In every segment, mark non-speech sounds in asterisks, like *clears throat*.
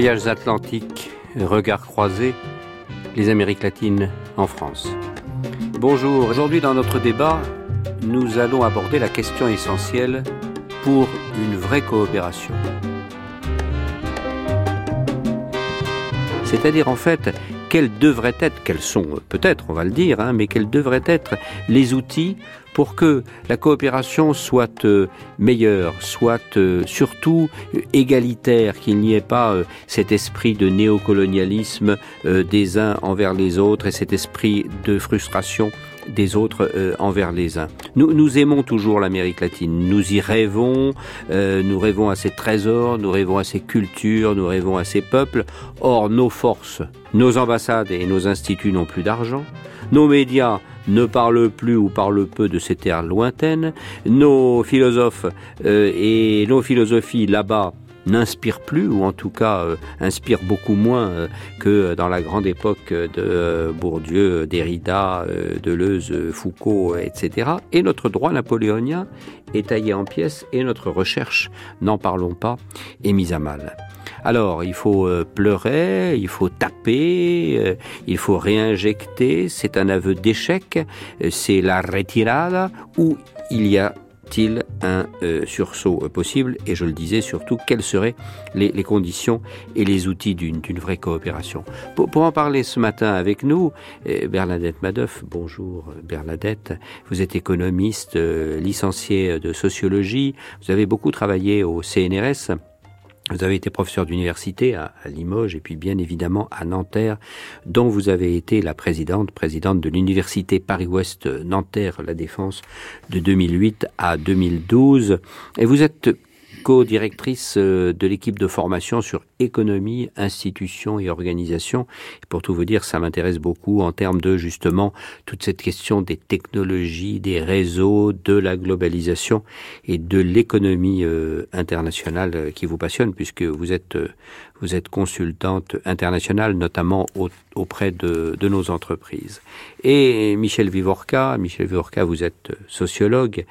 Voyages atlantiques, regards croisés, les Amériques latines en France. Bonjour, aujourd'hui dans notre débat, nous allons aborder la question essentielle pour une vraie coopération. C'est-à-dire en fait, quels devraient être, quels sont peut-être, on va le dire, hein, mais quels devraient être les outils pour que la coopération soit euh, meilleure, soit euh, surtout euh, égalitaire, qu'il n'y ait pas cet esprit de néocolonialisme des uns envers les autres et cet esprit de frustration des autres envers les uns. Nous, nous aimons toujours l'Amérique latine, nous y rêvons, nous rêvons à ses trésors, nous rêvons à ses cultures, nous rêvons à ses peuples. Or, nos forces, nos ambassades et nos instituts n'ont plus d'argent, nos médias ne parlent plus ou parlent peu de ces terres lointaines. Nos philosophes euh, et nos philosophies là-bas n'inspirent plus, ou en tout cas euh, inspirent beaucoup moins euh, que dans la grande époque de Bourdieu, Derrida, Deleuze, Foucault, etc. Et notre droit napoléonien est taillé en pièces et notre recherche, n'en parlons pas, est mise à mal. Alors, il faut euh, pleurer, il faut taper, euh, il faut réinjecter, c'est un aveu d'échec, euh, c'est la retirada, ou il y a il un sursaut possible? Et je le disais surtout, quelles seraient les, conditions et les outils d'une vraie coopération? Pour, en parler ce matin avec nous, Bernadette Madoff, bonjour Bernadette, vous êtes économiste, licenciée de sociologie, vous avez beaucoup travaillé au CNRS. Vous avez été professeur d'université à, Limoges et puis bien évidemment à Nanterre, dont vous avez été la présidente, présidente de l'université Paris-Ouest Nanterre-La Défense de 2008 à 2012. Et vous êtes co-directrice euh, de l'équipe de formation sur économie, institutions et organisation. pour tout vous dire, ça m'intéresse beaucoup en termes de justement toute cette question des technologies, des réseaux, de la globalisation et de l'économie euh, internationale euh, qui vous passionne puisque vous êtes vous êtes consultante internationale, notamment auprès de, de, nos entreprises. Et Michel Vivorca, Michel Vivorca, vous êtes sociologue.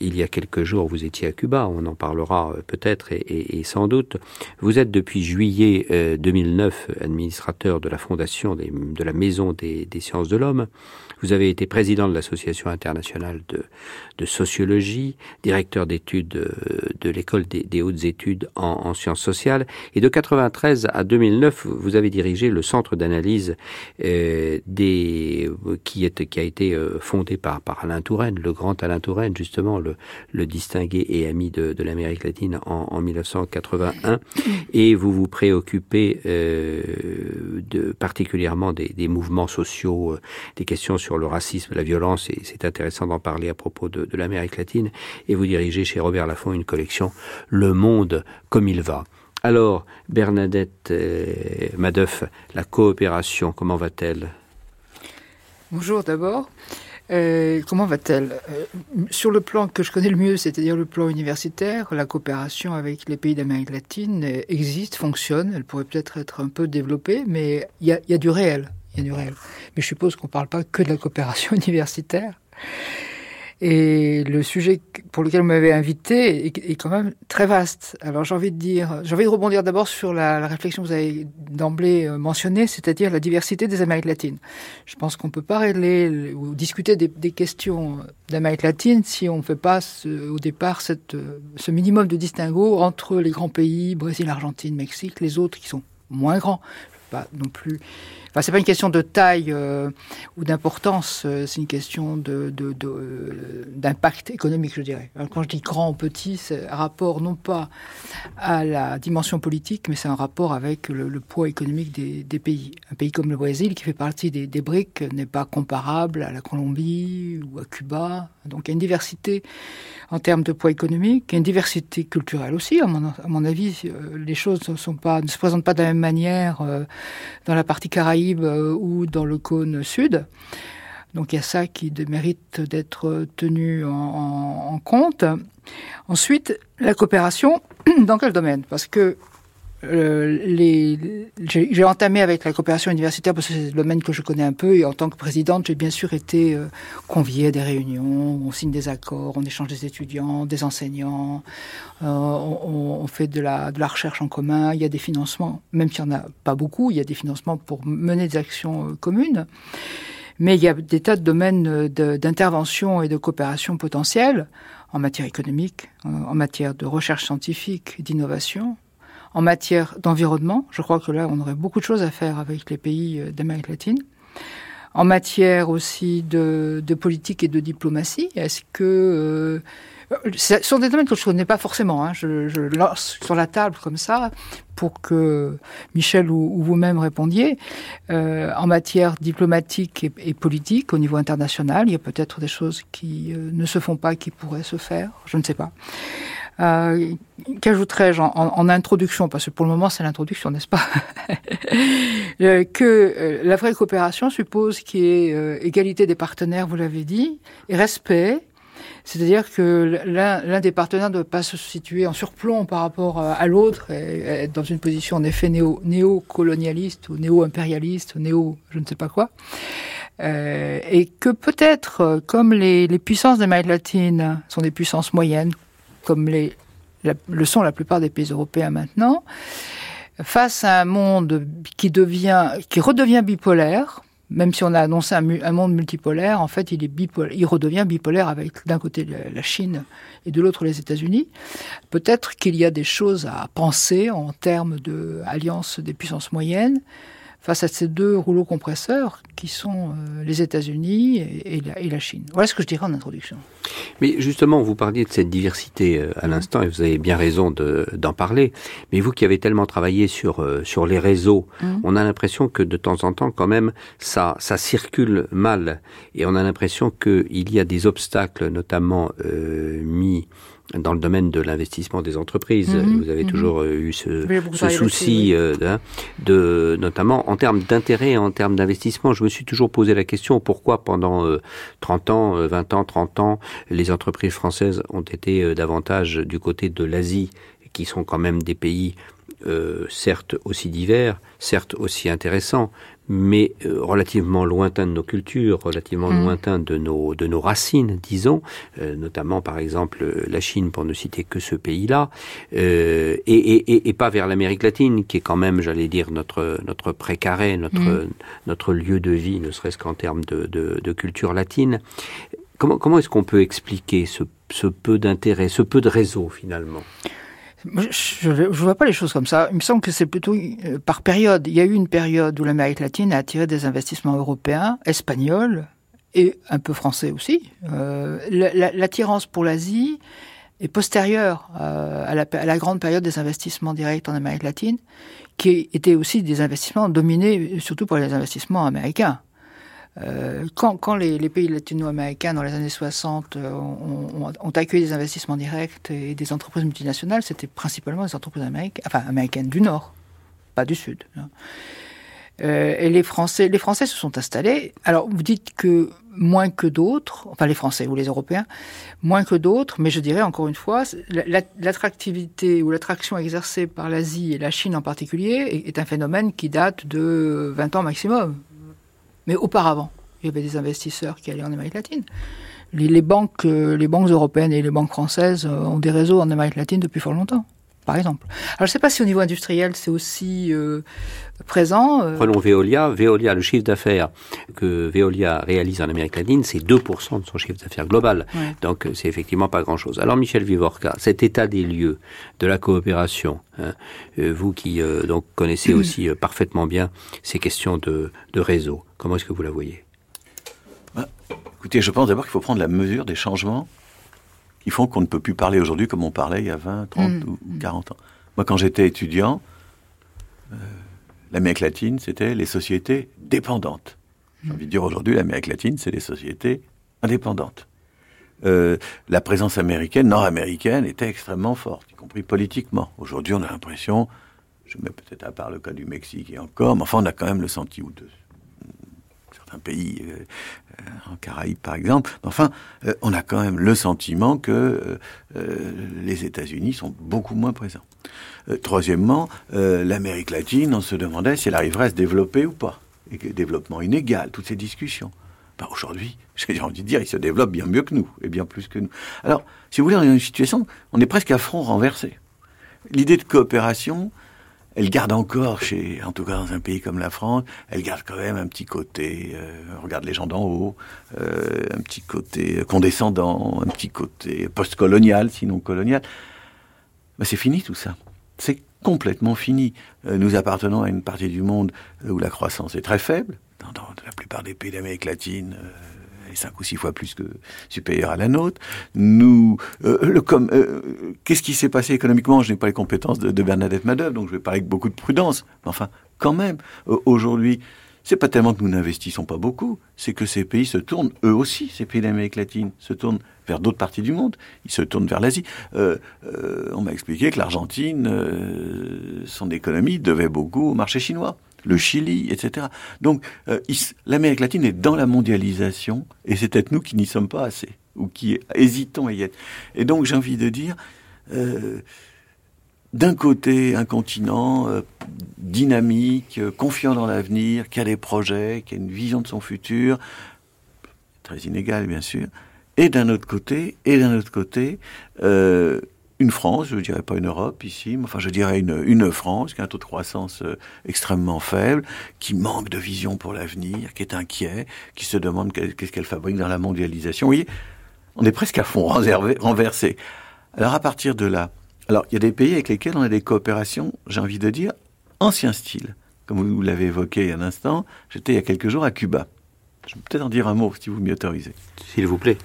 Il y a quelques jours, vous étiez à Cuba. On en parlera euh, peut-être et, et, sans doute. Vous êtes depuis juillet 2009 euh, administrateur de la fondation des, de la Maison des, des sciences de l'homme. Vous avez été président de l'Association internationale de, de, sociologie, directeur d'études euh, de l'école des, des, hautes études en, en, sciences sociales. Et de 93 à 2009, vous avez dirigé le centre d'analyse euh, des qui, est, qui a été euh, fondé par, par Alain Touraine, le grand Alain Touraine, justement, le, le distingué et ami de, de l'Amérique latine en, en, 1981. Et vous vous préoccupez euh, de, particulièrement des, des mouvements sociaux, euh, des questions sur sur le racisme, la violence, et c'est intéressant d'en parler à propos de, l'Amérique latine, et vous dirigez chez Robert Laffont une collection Le Monde comme il va. Alors, Bernadette euh, Madoff, la coopération, comment va-t-elle? Bonjour d'abord. Euh, comment va-t-elle? Euh, Sur le plan que je connais le mieux, c'est-à-dire le plan universitaire, la coopération avec les pays d'Amérique latine existe, fonctionne. Elle pourrait peut-être être un peu développée, mais il y a, du réel il du réel. Mais je suppose qu'on ne parle pas que de la coopération *laughs* universitaire. Et le sujet pour lequel vous m'avez invité est, quand même très vaste. Alors j'ai envie de dire, j'ai envie de rebondir d'abord sur la, réflexion que vous avez d'emblée euh, mentionnée, c'est-à-dire la diversité des Amériques latines. Je pense qu'on ne peut pas régler ou discuter des, questions d'Amérique latine si on ne fait pas ce, au départ cette, ce minimum de distinguo entre les grands pays, Brésil, Argentine, Mexique, les autres qui sont moins grands. Pas non plus Enfin, c'est pas une question de taille euh, ou d'importance, euh, c'est une question de, euh, d'impact économique, je dirais. quand je dis grand ou petit, c'est un rapport non pas à la dimension politique, mais c'est un rapport avec le, poids économique des, pays. Un pays comme le Brésil, qui fait partie des, des BRIC, n'est pas comparable à la Colombie ou à Cuba. Donc il y a une diversité en termes de poids économique, il une diversité culturelle aussi. À mon, avis, les choses ne, se présentent pas de la même manière dans la partie caraïbe euh, ou dans le cône sud. Donc il y a ça qui mérite d'être tenu en, en, compte. Ensuite, la coopération, *clears throat* dans quel domaine? Parce que euh, j'ai entamé avec la coopération universitaire parce que c'est le domaine que je connais un peu et en tant que présidente, j'ai bien sûr été euh, conviée à des réunions, on signe des accords, on échange des étudiants, des enseignants, euh, on, fait de la, de la recherche en commun, il y a des financements, même s'il n'y en a pas beaucoup, il y a des financements pour mener des actions euh, communes. Mais il y a des tas de domaines d'intervention et de coopération potentiels en matière économique, en matière de recherche scientifique, d'innovation, en matière d'environnement. Je crois que là, on aurait beaucoup de choses à faire avec les pays euh, d'Amérique latine. En matière aussi de, politique et de diplomatie, est-ce que euh, ce sont des domaines que je ne connais pas forcément. Hein. Je, lance sur la table comme ça pour que Michel ou, ou vous-même répondiez. Euh, en matière diplomatique et, politique, au niveau international, il y a peut-être des choses qui ne se font pas, qui pourraient se faire. Je ne sais pas. Euh, Qu'ajouterais-je en, introduction, parce que pour le moment c'est l'introduction, n'est-ce pas? *laughs* Euh, Que euh, la vraie coopération suppose qu'il y ait égalité des partenaires, vous l'avez dit, et respect. C'est-à-dire que l'un des partenaires ne doit pas se situer en surplomb par rapport à l'autre, et être dans une position en effet néo, néo-colonialiste ou néo-impérialiste, néo je ne sais pas quoi. Et que peut-être, comme les, les puissances d'Amérique latine sont des puissances moyennes, comme le sont la plupart des pays européens maintenant, face à un monde qui devient, qui redevient bipolaire, même si on a annoncé un, monde multipolaire, en fait, il redevient bipolaire avec d'un côté la Chine et de l'autre les États-Unis. Peut-être qu'il y a des choses à penser en termes de alliance des puissances moyennes face à ces deux rouleaux compresseurs qui sont euh, les États-Unis et, et, la, et, la, Chine. Voilà ce que je dirais en introduction. Mais justement, vous parliez de cette diversité euh, à l'instant et vous avez bien raison d'en parler. Mais vous qui avez tellement travaillé sur euh, sur les réseaux, mmh. on a l'impression que de temps en temps, quand même, ça ça circule mal et on a l'impression qu'il y a des obstacles, notamment euh, mis dans le domaine de l'investissement des entreprises. Mmh, vous avez mmh. toujours eu ce, ce souci, euh, de, notamment en termes d'intérêt, en termes d'investissement. Je me suis toujours posé la question pourquoi pendant euh, 30 ans, euh, 20 ans, 30 ans, les entreprises françaises ont été euh, davantage du côté de l'Asie, qui sont quand même des pays euh, certes aussi divers, certes aussi intéressants, mais euh, relativement lointain de nos cultures, relativement mmh. lointain de nos, de nos racines, disons, euh, notamment par exemple la Chine, pour ne citer que ce pays-là, euh, et, et, et, pas vers l'Amérique latine, qui est quand même, j'allais dire, notre, notre précaré, notre, mmh. notre lieu de vie, ne serait-ce qu'en termes de, de, de, culture latine. Comment, comment est-ce qu'on peut expliquer ce, ce peu d'intérêt, ce peu de réseau finalement? Je ne vois pas les choses comme ça. Il me semble que c'est plutôt euh, par période. Il y a eu une période où l'Amérique latine a attiré des investissements européens, espagnols et un peu français aussi. Euh, L'attirance pour l'Asie est postérieure euh, à, la, à, la, grande période des investissements directs en Amérique latine, qui étaient aussi des investissements dominés surtout par les investissements américains. Euh, quand, les, pays latino-américains dans les années 60 euh, ont, accueilli des investissements directs et des entreprises multinationales, c'était principalement des entreprises américaines, enfin américaines du Nord, pas du Sud. Euh, et les Français, les Français se sont installés. Alors vous dites que moins que d'autres, enfin les Français ou les Européens, moins que d'autres, mais je dirais encore une fois, l'attractivité ou l'attraction exercée par l'Asie et la Chine en particulier est un phénomène qui date de 20 ans maximum. Mais auparavant, il y avait des investisseurs qui allaient en Amérique latine. Les, banques, euh, banques européennes et les banques françaises euh, ont des réseaux en Amérique latine depuis fort longtemps par exemple. Alors je ne sais pas si au niveau industriel c'est aussi euh, présent. Euh... Prenons Veolia. Veolia, le chiffre d'affaires que Veolia réalise en Amérique latine, c'est 2% de son chiffre d'affaires global. Ouais. Donc c'est effectivement pas grand-chose. Alors Michel Vivorca, cet état des lieux de la coopération, hein, euh, vous qui euh, donc connaissez *clears throat* aussi euh, parfaitement bien ces questions de, de réseau, comment est-ce que vous la voyez? Bah, Écoutez, je pense d'abord qu'il faut prendre la mesure des changements qui font qu'on ne peut plus parler aujourd'hui comme on parlait il y a 20, 30 mmh. ou 40 ans. Moi, quand j'étais étudiant, euh, l'Amérique latine, c'était les sociétés dépendantes. J'ai envie de dire aujourd'hui, l'Amérique latine, c'est les sociétés indépendantes. Euh, la présence américaine, nord-américaine, était extrêmement forte, y compris politiquement. Aujourd'hui, on a l'impression, je mets peut-être à part le cas du Mexique et encore, mais enfin, on a quand même le sentiment de certains pays euh, en Caraïbes par exemple. Enfin, euh, on a quand même le sentiment que euh, les États-Unis sont beaucoup moins présents. Euh, troisièmement, euh, l'Amérique latine, on se demandait si elle arriverait à se développer ou pas. Et que développement inégal, toutes ces discussions. Ben, Aujourd'hui, *laughs* j'ai envie de dire, il se développe bien mieux que nous, et bien plus que nous. Alors, si vous voulez, on est dans une situation, on est presque à front renversé. L'idée de coopération, elle garde encore, en tout cas dans un pays comme la France, elle garde quand même un petit côté, euh, regarde les gens d'en haut, euh, un petit côté condescendant, un petit côté post-colonial, sinon colonial. Ben, c'est fini tout ça. C'est complètement fini. Euh, nous appartenons à une partie du monde où la croissance est très faible. Dans, la plupart des pays d'Amérique latine, est cinq ou six fois plus que supérieure à la nôtre. Euh, euh, qu'est-ce qui s'est passé économiquement? Je n'ai pas les compétences de, de Bernadette Madoff, donc je vais parler avec beaucoup de prudence. Mais enfin, quand même, euh, aujourd'hui, c'est pas tellement que nous n'investissons pas beaucoup, c'est que ces pays se tournent, eux aussi, ces pays d'Amérique latine, se tournent vers d'autres parties du monde. Ils se tournent vers l'Asie. Euh, on m'a expliqué que l'Argentine, son économie devait beaucoup au marché chinois, le Chili, etc. Donc, euh, l'Amérique latine est dans la mondialisation, et c'est peut-être nous qui n'y sommes pas assez, ou qui hésitons à y être. Et donc, j'ai envie de dire, euh, d'un côté, un continent euh, dynamique, confiant dans l'avenir, qui a des projets, qui a une vision de son futur, très inégal bien sûr, et d'un autre côté, et d'un autre côté, une France, je ne dirais pas une Europe ici, mais enfin je dirais une, une France qui a un taux de croissance euh, extrêmement faible, qui manque de vision pour l'avenir, qui est inquiet, qui se demande qu'est- qu'est-ce qu'elle fabrique dans la mondialisation. Vous voyez, on est presque à fond *laughs* renversé- renversé. Alors à partir de là, alors il y a des pays avec lesquels on a des coopérations, j'ai envie de dire, ancien style. Comme vous l'avez évoqué il y a un instant, j'étais il y a quelques jours à Cuba. Je vais peut-être en dire un mot si vous m'y autorisez. S'il vous plaît.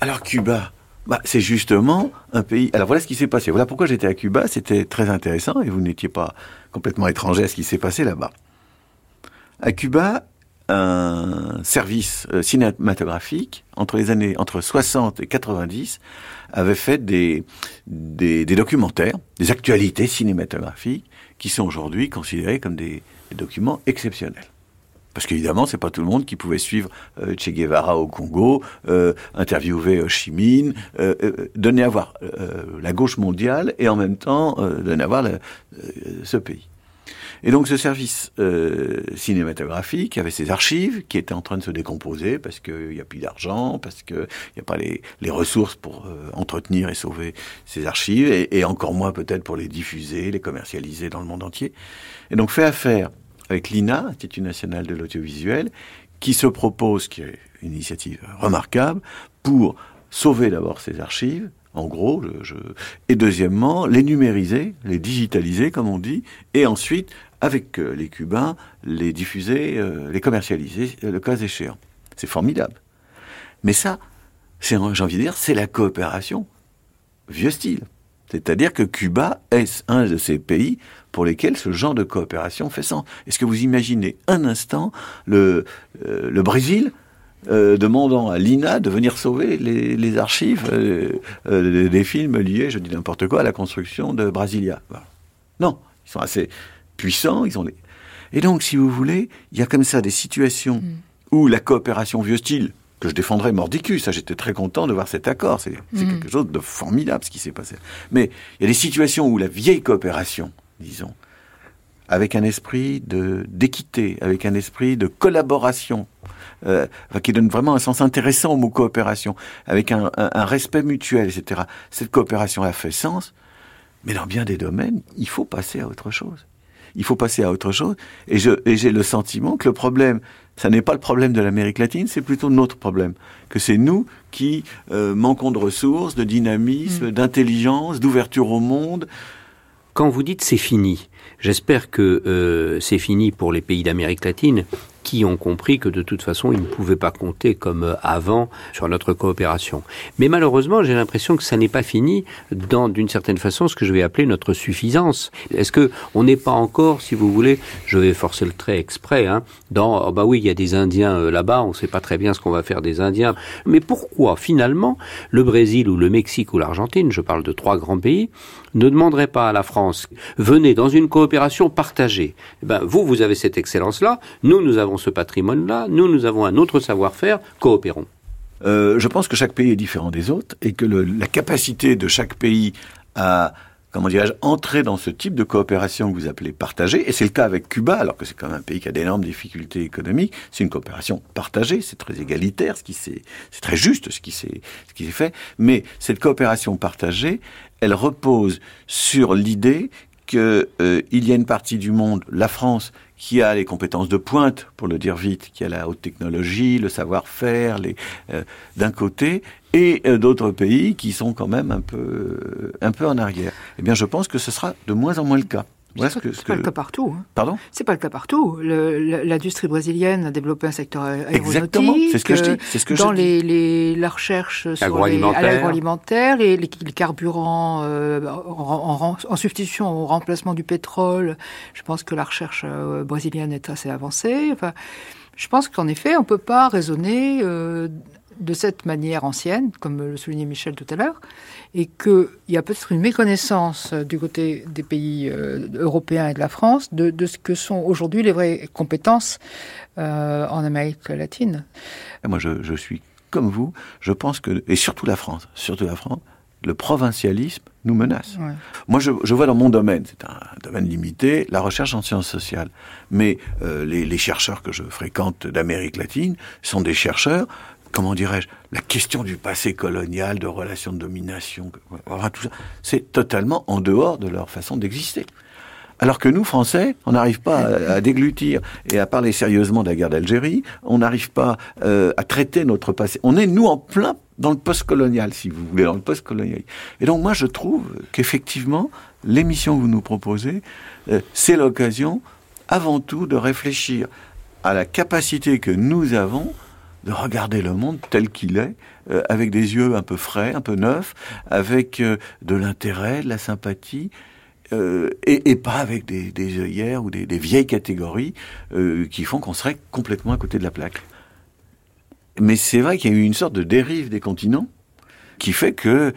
Alors Cuba, bah, c'est justement un pays. Alors voilà ce qui s'est passé. Voilà pourquoi j'étais à Cuba. C'était très intéressant et vous n'étiez pas complètement étranger à ce qui s'est passé là-bas. À Cuba, un service euh, cinématographique entre les années entre 60 et 90 avait fait des, des, documentaires, des actualités cinématographiques qui sont aujourd'hui considérés comme des documents exceptionnels. Parce qu'évidemment, c'est pas tout le monde qui pouvait suivre euh, Che Guevara au Congo, euh, interviewer Ho Chi Minh, euh, euh, donner à voir euh, la gauche mondiale et en même temps euh, donner à voir le- euh, ce pays. Et donc ce service euh, cinématographique avait ses archives qui étaient en train de se décomposer parce qu'il n'y a plus d'argent, parce qu'il n'y a pas les, les ressources pour euh, entretenir et sauver ces archives, et, et encore moins peut-être pour les diffuser, les commercialiser dans le monde entier. Et donc fait affaire avec l'INA, Institut national de l'audiovisuel, qui se propose, qui est une initiative remarquable, pour sauver d'abord ces archives, en gros, et deuxièmement, les numériser, les digitaliser, comme on dit, et ensuite, avec euh, les Cubains, les diffuser, euh, les commercialiser, euh, le cas échéant. C'est formidable. Mais ça, j'ai envie de dire, c'est la coopération vieux style. C'est-à-dire que Cuba est un de ces pays pour lesquels ce genre de coopération fait sens. Est-ce que vous imaginez un instant le, euh, le Brésil euh, demandant à l'INA de venir sauver les, les archives euh, des films liés, je dis n'importe quoi, à la construction de Brasilia? Voilà. Non, ils sont assez puissants, ils ont les... Et donc, si vous voulez, il y a comme ça des situations où la coopération vieux style, que je défendrais mordicus, ça j'étais très content de voir cet accord, c'est c'est quelque chose de formidable ce qui s'est passé. Mais il y a des situations où la vieille coopération, disons, avec un esprit de d'équité, avec un esprit de collaboration, euh, qui donne vraiment un sens intéressant au mot coopération, avec un, un- un respect mutuel, etc. Cette coopération a fait sens, mais dans bien des domaines, il faut passer à autre chose. Il faut passer à autre chose. Et je- et j'ai le sentiment que le problème, ça n'est pas le problème de l'Amérique latine, c'est plutôt notre problème. Que c'est nous qui euh, manquons de ressources, de dynamisme, d'intelligence, d'ouverture au monde. Quand vous dites c'est fini, j'espère que euh, c'est fini pour les pays d'Amérique latine qui ont compris que de toute façon ils ne pouvaient pas compter comme euh, avant sur notre coopération. Mais malheureusement, j'ai l'impression que ça n'est pas fini dans d'une certaine façon ce que je vais appeler notre suffisance. Est-ce que on n'est pas encore, si vous voulez, je vais forcer le trait exprès, hein, dans oh bah oui il y a des Indiens euh, là-bas, on ne sait pas très bien ce qu'on va faire des Indiens. Mais pourquoi finalement le Brésil ou le Mexique ou l'Argentine, je parle de trois grands pays, ne demanderait pas à la France venez dans une coopération partagée? Eh ben, vous, vous avez cette excellence-là, nous, nous avons ce patrimoine-là, nous, nous avons un autre savoir-faire, coopérons. Euh, je pense que chaque pays est différent des autres et que la capacité de chaque pays à comment dirais-je, entrer dans ce type de coopération que vous appelez partagée, et c'est le cas avec Cuba, alors que c'est quand même un pays qui a d'énormes difficultés économiques, c'est une coopération partagée, c'est très égalitaire, ce c'est très juste ce qui s'est ce qui s'est fait, mais cette coopération partagée, elle repose sur l'idée qu'il euh, y a une partie du monde, la France, qui a les compétences de pointe, pour le dire vite, qui a la haute technologie, le savoir-faire, euh, d'un côté, et euh, d'autres pays qui sont quand même un peu un peu en arrière. Eh bien, je pense que ce sera de moins en moins le cas. C'est pas, pas le cas partout. Hein. Pardon? C'est pas le cas partout. L'industrie brésilienne a développé un secteur aéronautique. Exactement, c'est ce que je dis. Ce que dans je les, les, la recherche sur l'agroalimentaire, les, les, les, carburants euh, en, en, substitution au remplacement du pétrole, je pense que la recherche euh, brésilienne est assez avancée. Enfin, je pense qu'en effet, on peut pas raisonner euh, de cette manière ancienne, comme le soulignait Michel tout à l'heure et qu'il y a peut-être une méconnaissance euh, du côté des pays euh, européens et de la France de, de ce que sont aujourd'hui les vraies compétences euh, en Amérique latine. moi, je, je, suis comme vous. Je pense que, et surtout la France, surtout la France, le provincialisme nous menace. Ouais. Moi, je, je, vois dans mon domaine, c'est un domaine limité, la recherche en sciences sociales. Mais euh, les, les chercheurs que je fréquente d'Amérique latine sont des chercheurs comment dirais-je, la question du passé colonial, de relations de domination, tout ça, c'est totalement en dehors de leur façon d'exister. Alors que nous, Français, on n'arrive pas à, déglutir et à parler sérieusement de la guerre d'Algérie, on n'arrive pas euh, à traiter notre passé. On est, nous, en plein dans le post-colonial, si vous voulez, dans le post-colonial. Et donc, moi, je trouve qu'effectivement, l'émission que vous nous proposez, euh, c'est l'occasion, avant tout, de réfléchir à la capacité que nous avons de regarder le monde tel qu'il est, euh, avec des yeux un peu frais, un peu neufs, avec euh, de l'intérêt, de la sympathie, euh, et, et, pas avec des, des œillères ou des, des vieilles catégories qui font qu'on serait complètement à côté de la plaque. Mais c'est vrai qu'il y a eu une sorte de dérive des continents qui fait que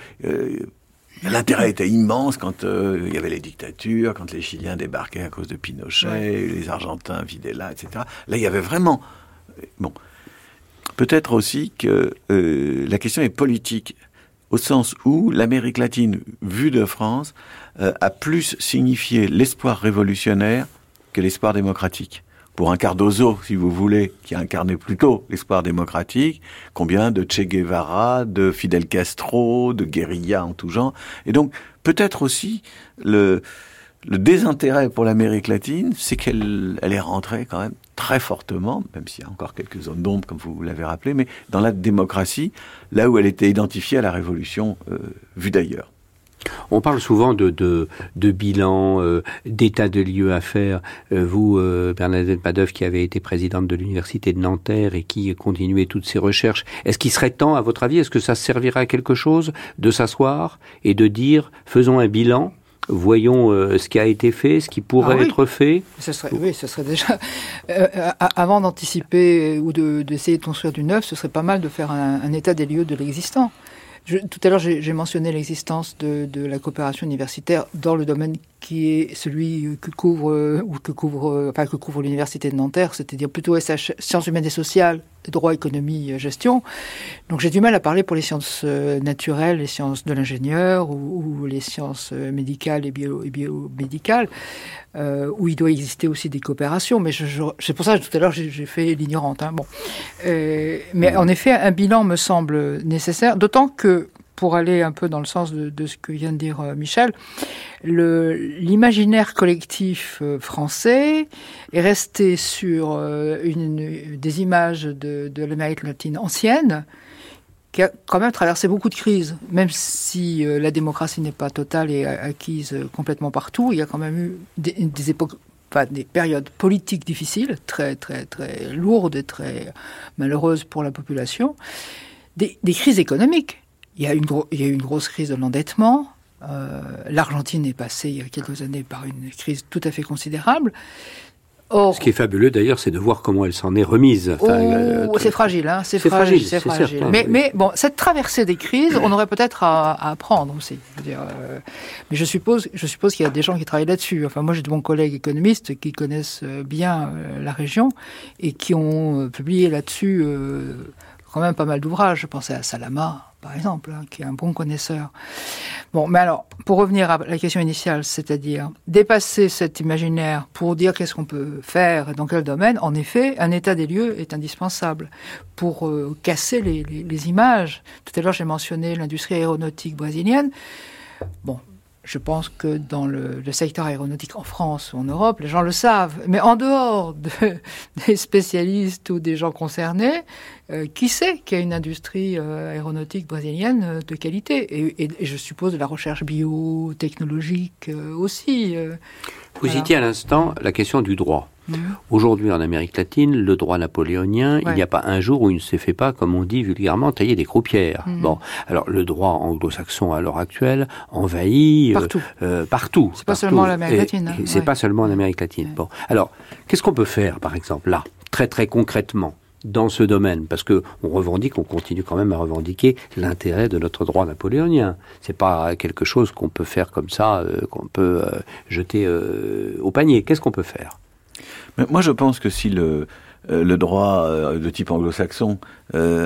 L'intérêt était immense quand euh, il y avait les dictatures, quand les Chiliens débarquaient à cause de Pinochet, ouais. les Argentins vidaient là, etc. Là, il y avait vraiment... Bon, Peut-être aussi que euh, la question est politique, au sens où l'Amérique latine, vue de France, euh, a plus signifié l'espoir révolutionnaire que l'espoir démocratique. Pour un Cardozo, si vous voulez, qui a incarné plutôt l'espoir démocratique, combien de Che Guevara, de Fidel Castro, de guérilla en tout genre. Et donc, peut-être aussi le, le désintérêt pour l'Amérique latine, c'est qu'elle elle est rentrée quand même très fortement, même s'il y a encore quelques zones d'ombre, comme vous l'avez rappelé, mais dans la démocratie, là où elle était identifiée à la révolution euh, vue d'ailleurs. On parle souvent de, de, de bilan, euh, d'état de lieu à faire. Euh, vous, Bernadette Padeuf, qui avez été présidente de l'université de Nanterre et qui continuait toutes ces recherches, est-ce qu'il serait temps, à votre avis, est-ce que ça servirait à quelque chose de s'asseoir et de dire, faisons un bilan voyons euh, ce qui a été fait, ce qui pourrait ah oui. être fait. Ce serait, oui, ce serait déjà *laughs* euh, avant d'anticiper ou d'essayer de, de, construire du neuf, ce serait pas mal de faire un, un état des lieux de l'existant. tout à l'heure, j'ai mentionné l'existence de, de, la coopération universitaire dans le domaine qui est celui que couvre ou que couvre, enfin que couvre l'université de Nanterre, c'est-à-dire plutôt SH, sciences humaines et sociales, droit, économie, gestion. Donc j'ai du mal à parler pour les sciences naturelles, les sciences de l'ingénieur ou, ou, les sciences médicales et, bio, et biomédicales, euh, où il doit exister aussi des coopérations. Mais c'est pour ça que tout à l'heure j'ai fait l'ignorante. Hein. Bon, euh, mais en effet, un bilan me semble nécessaire, d'autant que pour aller un peu dans le sens de, ce que vient de dire euh, Michel, l'imaginaire collectif euh, français est resté sur euh, des images de, l'Amérique latine ancienne, qui a quand même traversé beaucoup de crises, même si la démocratie n'est pas totale et acquise complètement partout, il y a quand même eu des, périodes politiques difficiles, très très très lourdes et très malheureuses pour la population, des crises économiques il y a, une il y a eu une grosse crise de l'endettement. Euh, L'Argentine est passée il y a quelques années par une crise tout à fait considérable. Or, Ce qui est fabuleux d'ailleurs, c'est de voir comment elle s'en est remise. Enfin, oh, euh, c'est fragile, hein, c'est fragile, mais, oui. mais, bon, cette traversée des crises, on aurait peut-être à, à, apprendre aussi. Je dire, euh, mais je suppose, je suppose qu'il y a des gens qui travaillent là-dessus. Enfin, moi, j'ai de bons collègues économistes qui connaissent bien euh, la région et qui ont publié là-dessus quand même pas mal d'ouvrages. Je pensais à Salama, par exemple, hein, qui est un bon connaisseur. Bon, mais alors, pour revenir à la question initiale, c'est-à-dire dépasser cet imaginaire pour dire qu'est-ce qu'on peut faire et dans quel domaine, en effet, un état des lieux est indispensable pour euh, casser les, les, images. Tout à l'heure, j'ai mentionné l'industrie aéronautique brésilienne. Bon, je pense que dans le, le, secteur aéronautique en France ou en Europe, les gens le savent. Mais en dehors de, *laughs* des spécialistes ou des gens concernés, euh, qui sait qu'il y a une industrie euh, aéronautique brésilienne euh, de qualité? Et, et, et, je suppose de la recherche biotechnologique aussi. Vous voilà. citiez à l'instant la question du droit. Mmh. Aujourd'hui, en Amérique latine, le droit napoléonien, ouais. il n'y a pas un jour où il ne se fait pas, comme on dit vulgairement, tailler des croupières. Mmh. Bon, alors le droit anglo-saxon à l'heure actuelle envahit partout. Euh, partout. C'est pas seulement l'Amérique latine. Hein. C'est ouais. pas seulement l'Amérique latine. Ouais. Bon, alors qu'est-ce qu'on peut faire, par exemple, là, très très concrètement dans ce domaine, parce que on revendique, on continue quand même à revendiquer l'intérêt de notre droit napoléonien. C'est pas quelque chose qu'on peut faire comme ça, euh, qu'on peut euh, jeter euh, au panier. Qu'est-ce qu'on peut faire? Moi, je pense que si le le droit de type anglo-saxon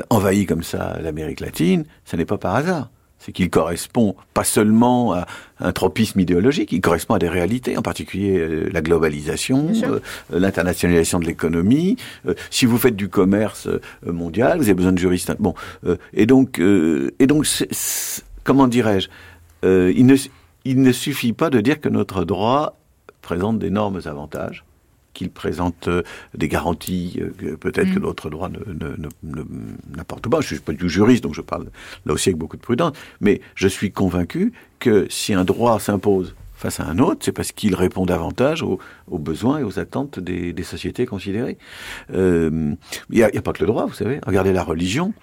envahit comme ça l'Amérique latine, ce n'est pas par hasard c'est qu'il correspond pas seulement à un tropisme idéologique, il correspond à des réalités, en particulier euh, la globalisation, euh, l'internationalisation de l'économie. Euh, si vous faites du commerce euh, mondial, vous avez besoin de juristes. Bon, euh, et donc, et donc, c est, c est, comment dirais-je il ne, il ne suffit pas de dire que notre droit présente d'énormes avantages qu'il présente euh, des garanties euh, que peut-être mm. que d'autres droits n'apportent pas. Je ne suis pas du juriste, donc je parle là aussi avec beaucoup de prudence, mais je suis convaincu que si un droit s'impose face à un autre, c'est parce qu'il répond davantage aux, aux, besoins et aux attentes des, des sociétés considérées. Il euh, n'y a, a, pas que le droit, vous savez. Regardez la religion.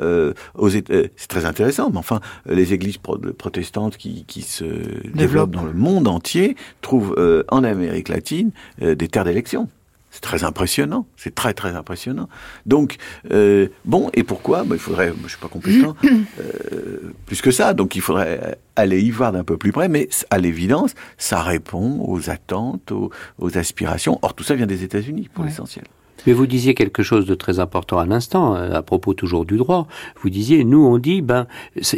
Euh, euh, c'est très intéressant, mais enfin, les églises pro protestantes qui, qui se Développe. développent dans le monde entier trouvent euh, en Amérique latine euh, des terres d'élection. C'est très impressionnant, c'est très très impressionnant. Donc bon, et pourquoi? Ben, Il faudrait, je suis pas compétent, plus que ça. Donc il faudrait aller y voir d'un peu plus près, mais à l'évidence, ça répond aux attentes, aux, aux, aspirations. Or tout ça vient des États-Unis pour ouais. l'essentiel. Mais vous disiez quelque chose de très important à l'instant, euh, à propos toujours du droit. Vous disiez, nous on dit, ben,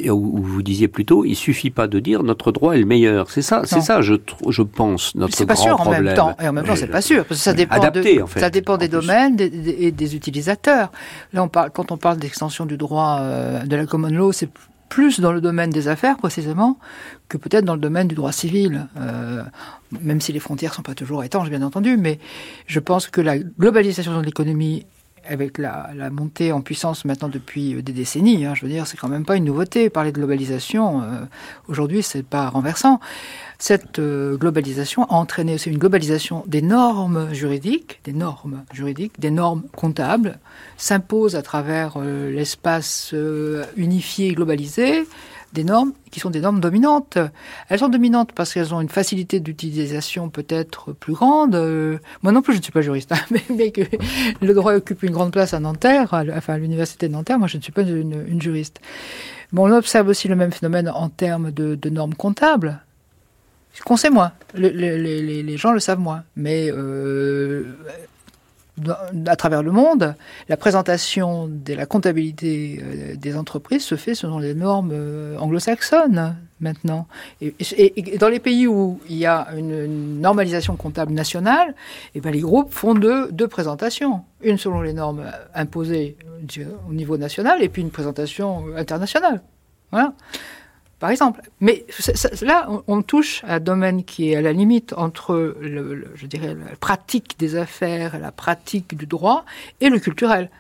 ou vous disiez plutôt, il suffit pas de dire notre droit est le meilleur. C'est ça, c'est ça, je, je pense, notre C'est pas grand sûr problème. en même temps. Et en même temps, c'est pas sûr, parce que ça dépend, Adapté, de, en fait, ça dépend des domaines et des, des, utilisateurs. Là, on parle, quand on parle d'extension du droit euh, de la common law, c'est plus dans le domaine des affaires précisément que peut-être dans le domaine du droit civil, euh, même si les frontières sont pas toujours étanches, bien entendu, mais je pense que la globalisation de l'économie avec la, montée en puissance maintenant depuis des décennies, hein, je veux dire, c'est quand même pas une nouveauté. Parler de globalisation, euh, aujourd'hui, c'est pas renversant. Cette euh, globalisation a entraîné aussi une globalisation des normes juridiques, des normes juridiques, des normes comptables, s'impose à travers euh, l'espace euh, unifié et globalisé, des normes qui sont des normes dominantes. Elles sont dominantes parce qu'elles ont une facilité d'utilisation peut-être plus grande. Euh, moi non plus, je ne suis pas juriste, hein, *laughs* mais, que le droit occupe une grande place à Nanterre, enfin à l'université de Nanterre, moi je ne suis pas une, juriste. Mais on observe aussi le même phénomène en termes de, normes comptables. Qu'on sait moins, le, le, les, les, gens le savent moins, mais euh, à travers le monde, la présentation de la comptabilité euh, des entreprises se fait selon les normes euh, anglo-saxonnes maintenant. Et, dans les pays où il y a une, normalisation comptable nationale, et eh ben les groupes font deux, deux présentations. Une selon les normes imposées au niveau national et puis une présentation internationale. Voilà par exemple. Mais là, on, touche à un domaine qui est à la limite entre, le, je dirais, la pratique des affaires, la pratique du droit et le culturel.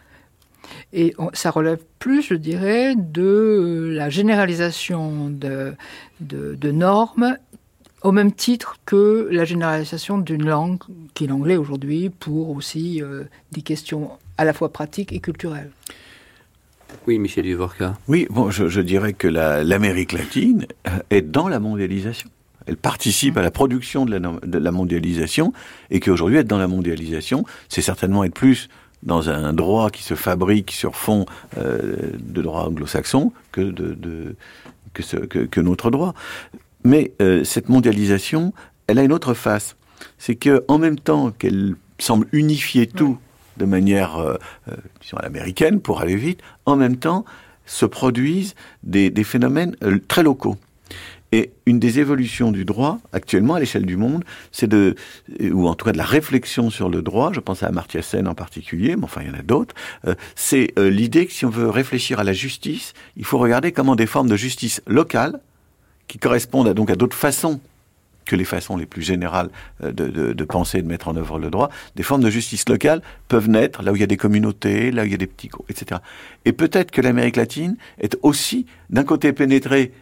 Et ça relève plus, je dirais, de la généralisation de normes au même titre que la généralisation d'une langue, qui est l'anglais aujourd'hui, pour aussi euh, des questions à la fois pratiques et culturelles. Oui, Michel Duvorka. Oui, bon, je, je dirais que l'Amérique la, latine est dans la mondialisation. Elle participe à la production de la, de la mondialisation et qu'aujourd'hui, être dans la mondialisation, c'est certainement être plus dans un droit qui se fabrique sur fond euh, de droit anglo-saxon que, de, de, que, ce, que, que, notre droit. Mais euh, cette mondialisation, elle a une autre face. C'est que en même temps qu'elle semble unifier tout de manière, euh, euh, disons, l'américaine, pour aller vite, en même temps, se produisent des, des phénomènes euh, très locaux. Et une des évolutions du droit, actuellement à l'échelle du monde, c'est de, ou en tout cas de la réflexion sur le droit, je pense à Amartya Sen en particulier, mais enfin il y en a d'autres, euh, c'est euh, l'idée que si on veut réfléchir à la justice, il faut regarder comment des formes de justice locale, qui correspondent à, donc à d'autres façons que les façons les plus générales euh, de, penser et de mettre en œuvre le droit, des formes de justice locale peuvent naître là où il y a des communautés, là où il y a des petits groupes, etc. Et peut-être que l'Amérique latine est aussi, d'un côté, pénétrée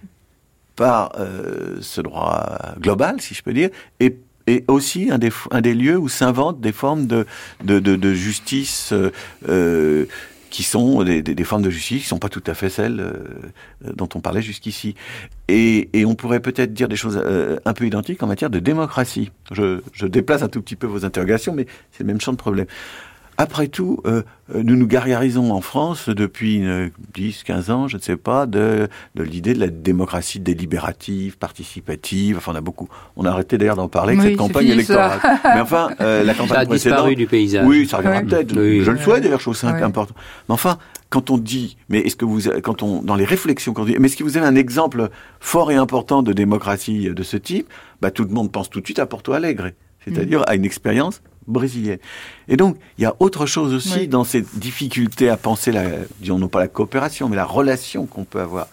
par euh, ce droit global, si je peux dire, et, et aussi un des, un des lieux où s'inventent des formes de, de, de, justice euh, qui sont des, des, des, formes de justice qui ne sont pas tout à fait celles euh, dont on parlait jusqu'ici. Et, et, on pourrait peut-être dire des choses euh, un peu identiques en matière de démocratie. Je, je, déplace un tout petit peu vos interrogations, mais c'est le même champ de problème. Après tout, euh, nous nous gargarisons en France depuis 10, 15 ans, je ne sais pas, de, de l'idée de la démocratie délibérative, participative. Enfin, on a beaucoup. On a arrêté d'ailleurs d'en parler avec oui, cette campagne électorale. *laughs* Mais enfin, euh, la campagne ça a précédente. disparu du paysage. Oui, ça reviendra oui. peut-être. Oui. Je le souhaite d'ailleurs, chose ouais. importante. Mais enfin, quand on dit, mais est-ce que vous, quand on, dans les réflexions, quand on dit, mais est-ce que vous avez un exemple fort et important de démocratie de ce type? Bah, tout le monde pense tout de suite à Porto Alegre, c'est-à-dire mmh. à une expérience brésilienne. Et donc, il y a autre chose aussi oui. dans cette difficulté à penser, la, disons non pas la coopération, mais la relation qu'on peut avoir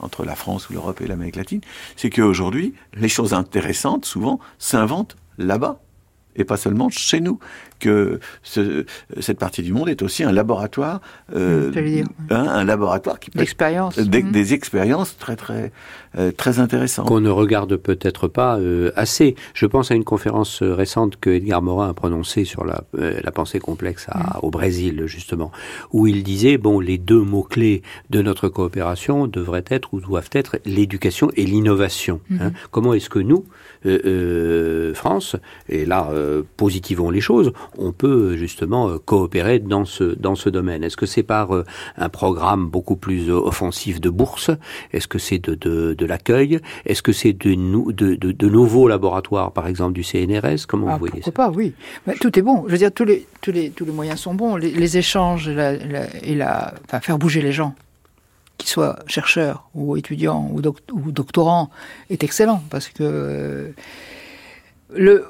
entre la France ou l'Europe et l'Amérique latine, c'est qu'aujourd'hui, les choses intéressantes, souvent, s'inventent là-bas et pas seulement chez nous. Que ce, cette partie du monde est aussi un laboratoire, euh, dire, un, un, laboratoire qui peut d'expérience, des, mmh. des, expériences très très euh, très intéressantes qu'on ne regarde peut-être pas euh, assez. Je pense à une conférence récente que Edgar Morin a prononcée sur la, euh, la pensée complexe à, mmh. au Brésil justement, où il disait bon les deux mots clés de notre coopération devraient être ou doivent être l'éducation et l'innovation. Mmh. Hein. Comment est-ce que nous euh, France, et là, euh, positivons les choses, on peut justement euh, coopérer dans ce, dans ce domaine. Est-ce que c'est par euh, un programme beaucoup plus offensif de bourse? Est-ce que c'est de, de, de l'accueil? Est-ce que c'est de, de, de, de, nouveaux laboratoires, par exemple du CNRS Comment ah, vous voyez pourquoi ça pas, oui. Mais tout est bon. Je veux dire, tous les, tous les, tous les moyens sont bons. Les, les échanges la, la, et la, enfin, faire bouger les gens qu'ils soient chercheurs ou étudiants ou, doc ou, doctorants, est excellent parce que euh,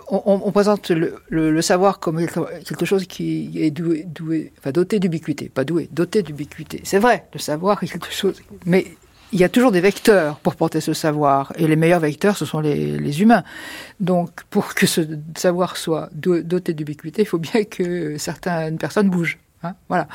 on, présente le, savoir comme quelque chose qui est doué, doué doté d'ubiquité, pas doué, doté d'ubiquité. C'est vrai, le savoir est quelque chose, mais il y a toujours des vecteurs pour porter ce savoir, et les meilleurs vecteurs, ce sont les, les humains. Donc, pour que ce savoir soit doté d'ubiquité, il faut bien que certaines personnes bougent. Hein voilà.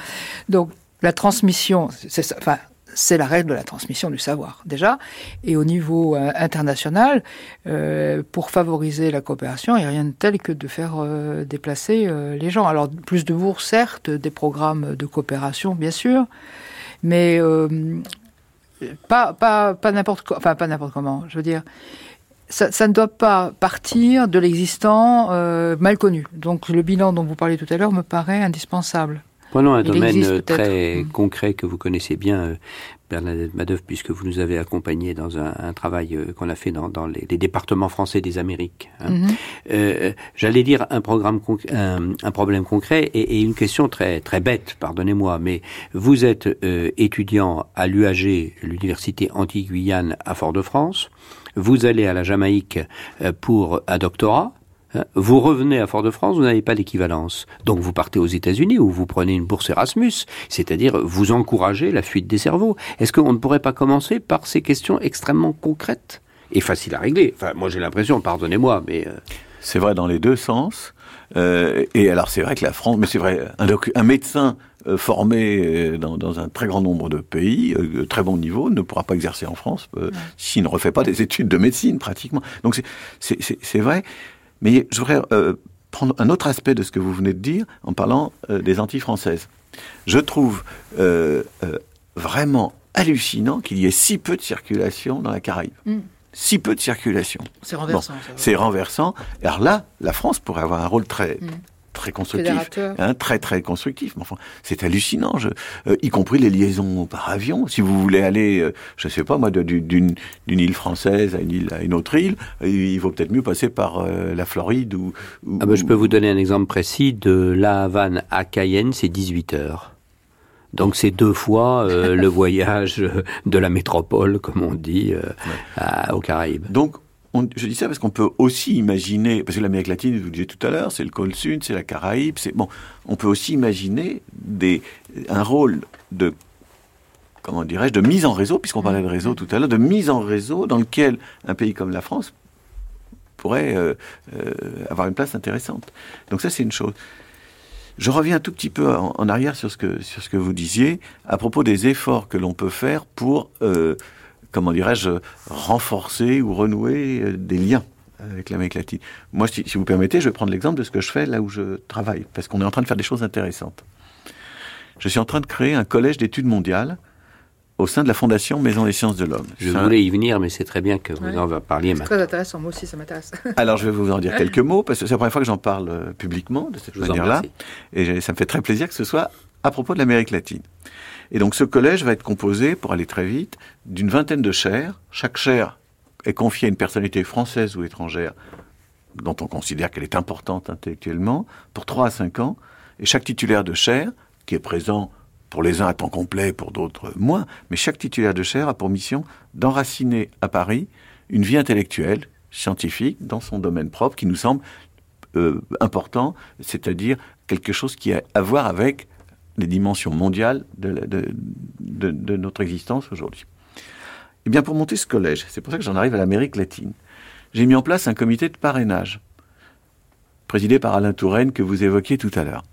Donc, la transmission, c'est ça. Enfin, c'est la règle de la transmission du savoir déjà. Et au niveau euh, international, euh, pour favoriser la coopération, il n'y a rien de tel que de faire euh, déplacer les gens. Alors plus de bourses, certes, des programmes de coopération, bien sûr, mais pas pas pas n'importe. Enfin pas n'importe comment. Je veux dire. Ça, ça, ne doit pas partir de l'existant mal connu. Donc le bilan dont vous parliez tout à l'heure me paraît indispensable. Prenons un Il domaine très concret que vous connaissez bien, Bernadette Madoff, puisque vous nous avez accompagnés dans un, un travail qu'on a fait dans, dans les, les, départements français des Amériques. Hein. Mm -hmm. euh, J'allais dire un, programme un, un problème concret et, et, une question très, très bête, pardonnez-moi, mais vous êtes euh, étudiant à l'UAG, l'Université Antilles-Guyane à Fort-de-France, vous allez à la Jamaïque euh, pour un doctorat, vous revenez à Fort-de-France, vous n'avez pas l'équivalence. Donc vous partez aux États-Unis où vous prenez une bourse Erasmus, c'est-à-dire vous encouragez la fuite des cerveaux. Est-ce qu'on ne pourrait pas commencer par ces questions extrêmement concrètes et faciles à régler? Enfin, moi j'ai l'impression, pardonnez-moi, mais... Euh... C'est vrai dans les deux sens. Euh, et alors c'est vrai que la France, mais c'est vrai, un, un médecin euh, formé dans, dans, un très grand nombre de pays, euh, très bon niveau, ne pourra pas exercer en France euh, s'il ne refait pas des études de médecine pratiquement. Donc c'est vrai. Mais je voudrais euh, prendre un autre aspect de ce que vous venez de dire en parlant euh, des Antilles françaises. Je trouve euh, vraiment hallucinant qu'il y ait si peu de circulation dans la Caraïbe. Mm. Si peu de circulation. C'est renversant. Bon, c'est renversant. Alors là, la France pourrait avoir un rôle très, mm. Très constructif, hein, très très constructif. enfin, c'est hallucinant, je, euh, y compris les liaisons par avion. Si vous voulez aller, euh, je sais pas moi, d'une île française à une île à une autre île, euh, il vaut peut-être mieux passer par la Floride ou. ah ben, je peux vous donner un exemple précis de La Havane à Cayenne, c'est 18 heures. Donc c'est deux fois *laughs* le voyage de la métropole, comme on dit, aux Caraïbes. Donc je dis ça parce qu'on peut aussi imaginer, parce que l'Amérique latine, je vous le disais tout à l'heure, c'est le cône sud, c'est la Caraïbe, c'est bon. On peut aussi imaginer des, un rôle de, comment dirais-je, de mise en réseau, puisqu'on parlait de réseau tout à l'heure, de mise en réseau dans lequel un pays comme la France pourrait euh, euh, avoir une place intéressante. Donc ça, c'est une chose. Je reviens un tout petit peu en, arrière sur ce que sur ce que vous disiez à propos des efforts que l'on peut faire pour euh, comment dirais-je, renforcer ou renouer euh, des liens avec l'Amérique latine. Moi, si, vous permettez, je vais prendre l'exemple de ce que je fais là où je travaille, parce qu'on est en train de faire des choses intéressantes. Je suis en train de créer un collège d'études mondiales au sein de la Fondation Maison des sciences de l'homme. Je voulais y venir, mais c'est très bien que vous en parliez maintenant. C'est très intéressant, moi aussi ça m'intéresse. *laughs* Alors je vais vous en dire quelques mots, parce que c'est la première fois que j'en parle euh, publiquement de cette manière-là. Et ça me fait très plaisir que ce soit à propos de l'Amérique latine. Et donc ce collège va être composé, pour aller très vite, d'une vingtaine de chaires. Chaque chaire est confiée à une personnalité française ou étrangère dont on considère qu'elle est importante intellectuellement, pour 3 à 5 ans. Et chaque titulaire de chaire, qui est présent pour les uns à temps complet, pour d'autres moins, mais chaque titulaire de chaire a pour mission d'enraciner à Paris une vie intellectuelle, scientifique, dans son domaine propre, qui nous semble euh, important, c'est-à-dire quelque chose qui a à voir avec les dimensions mondiales de, notre existence aujourd'hui. Eh bien, pour monter ce collège, c'est pour ça que j'en arrive à l'Amérique latine, j'ai mis en place un comité de parrainage, présidé par Alain Touraine, que vous évoquiez tout à l'heure.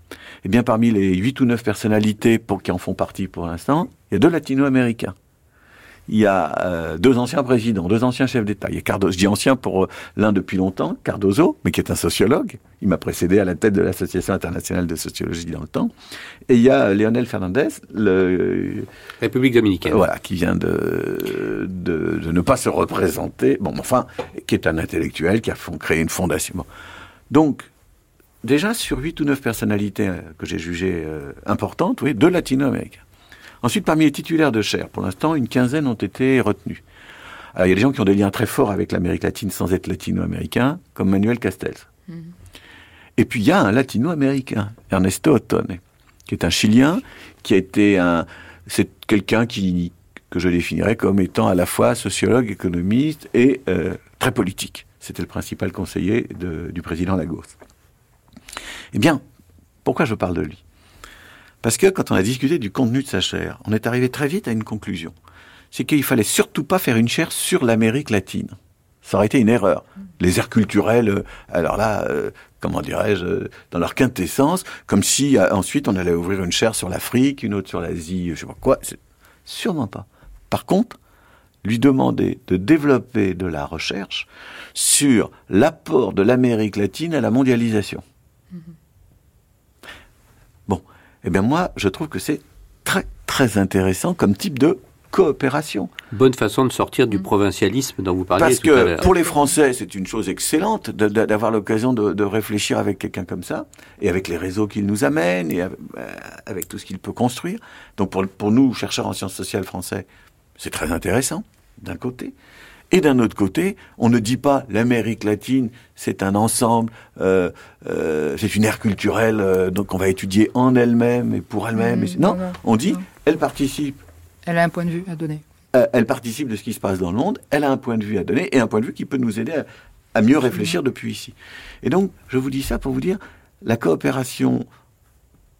Eh bien, parmi les huit ou neuf personnalités pour, qui en font partie pour l'instant, il y a deux latino-américains il y a euh, deux anciens présidents, deux anciens chefs d'État. Il y a Cardozo, je dis ancien pour euh, l'un depuis longtemps, Cardozo, mais qui est un sociologue. Il m'a précédé à la tête de l'Association internationale de sociologie dans le temps. Et il y a Léonel Fernandez, le République dominicaine. Voilà, qui vient de, de, de ne pas se représenter. Bon, enfin, qui est un intellectuel qui a créé une fondation. Donc, déjà sur huit ou neuf personnalités euh, que j'ai jugées importantes, oui, deux latino-américains. Ensuite, parmi les titulaires de chair, pour l'instant, une quinzaine ont été retenus. il y a des gens qui ont des liens très forts avec l'Amérique latine sans être latino-américains, comme Manuel Castells. Mhm. Et puis il y a un latino-américain, Ernesto Ottone, qui est un Chilien, qui a été un... C'est quelqu'un qui que je définirais comme étant à la fois sociologue, économiste et euh, très politique. C'était le principal conseiller du président Lagos. Eh bien, pourquoi je parle de lui? Parce que quand on a discuté du contenu de sa chair, on est arrivé très vite à une conclusion. C'est qu'il fallait surtout pas faire une chaire sur l'Amérique latine. Ça aurait été une erreur. Les aires culturelles, euh, alors là, euh, comment dirais-je, euh, dans leur quintessence, comme si ensuite on allait ouvrir une chaire sur l'Afrique, une autre sur l'Asie, je sais pas quoi. Sûrement pas. Par contre, lui demander de développer de la recherche sur l'apport de l'Amérique latine à la mondialisation. Eh bien moi, je trouve que c'est très très intéressant comme type de coopération. Bonne façon de sortir du provincialisme dont vous parliez Parce tout à l'heure. que pour les Français, c'est une chose excellente d'avoir l'occasion de, réfléchir avec quelqu'un comme ça, et avec les réseaux qu'il nous amène, et avec, tout ce qu'il peut construire. Donc pour, pour nous, chercheurs en sciences sociales français, c'est très intéressant, d'un côté. Et d'un autre côté, on ne dit pas l'Amérique latine, c'est un ensemble, euh, euh, c'est une ère culturelle, euh, donc on va étudier en elle-même et pour elle-même. Mmh, non, on dit, elle participe. Elle a un point de vue à donner. elle participe de ce qui se passe dans le monde, elle a un point de vue à donner et un point de vue qui peut nous aider à, mieux réfléchir depuis ici. Et donc, je vous dis ça pour vous dire, la coopération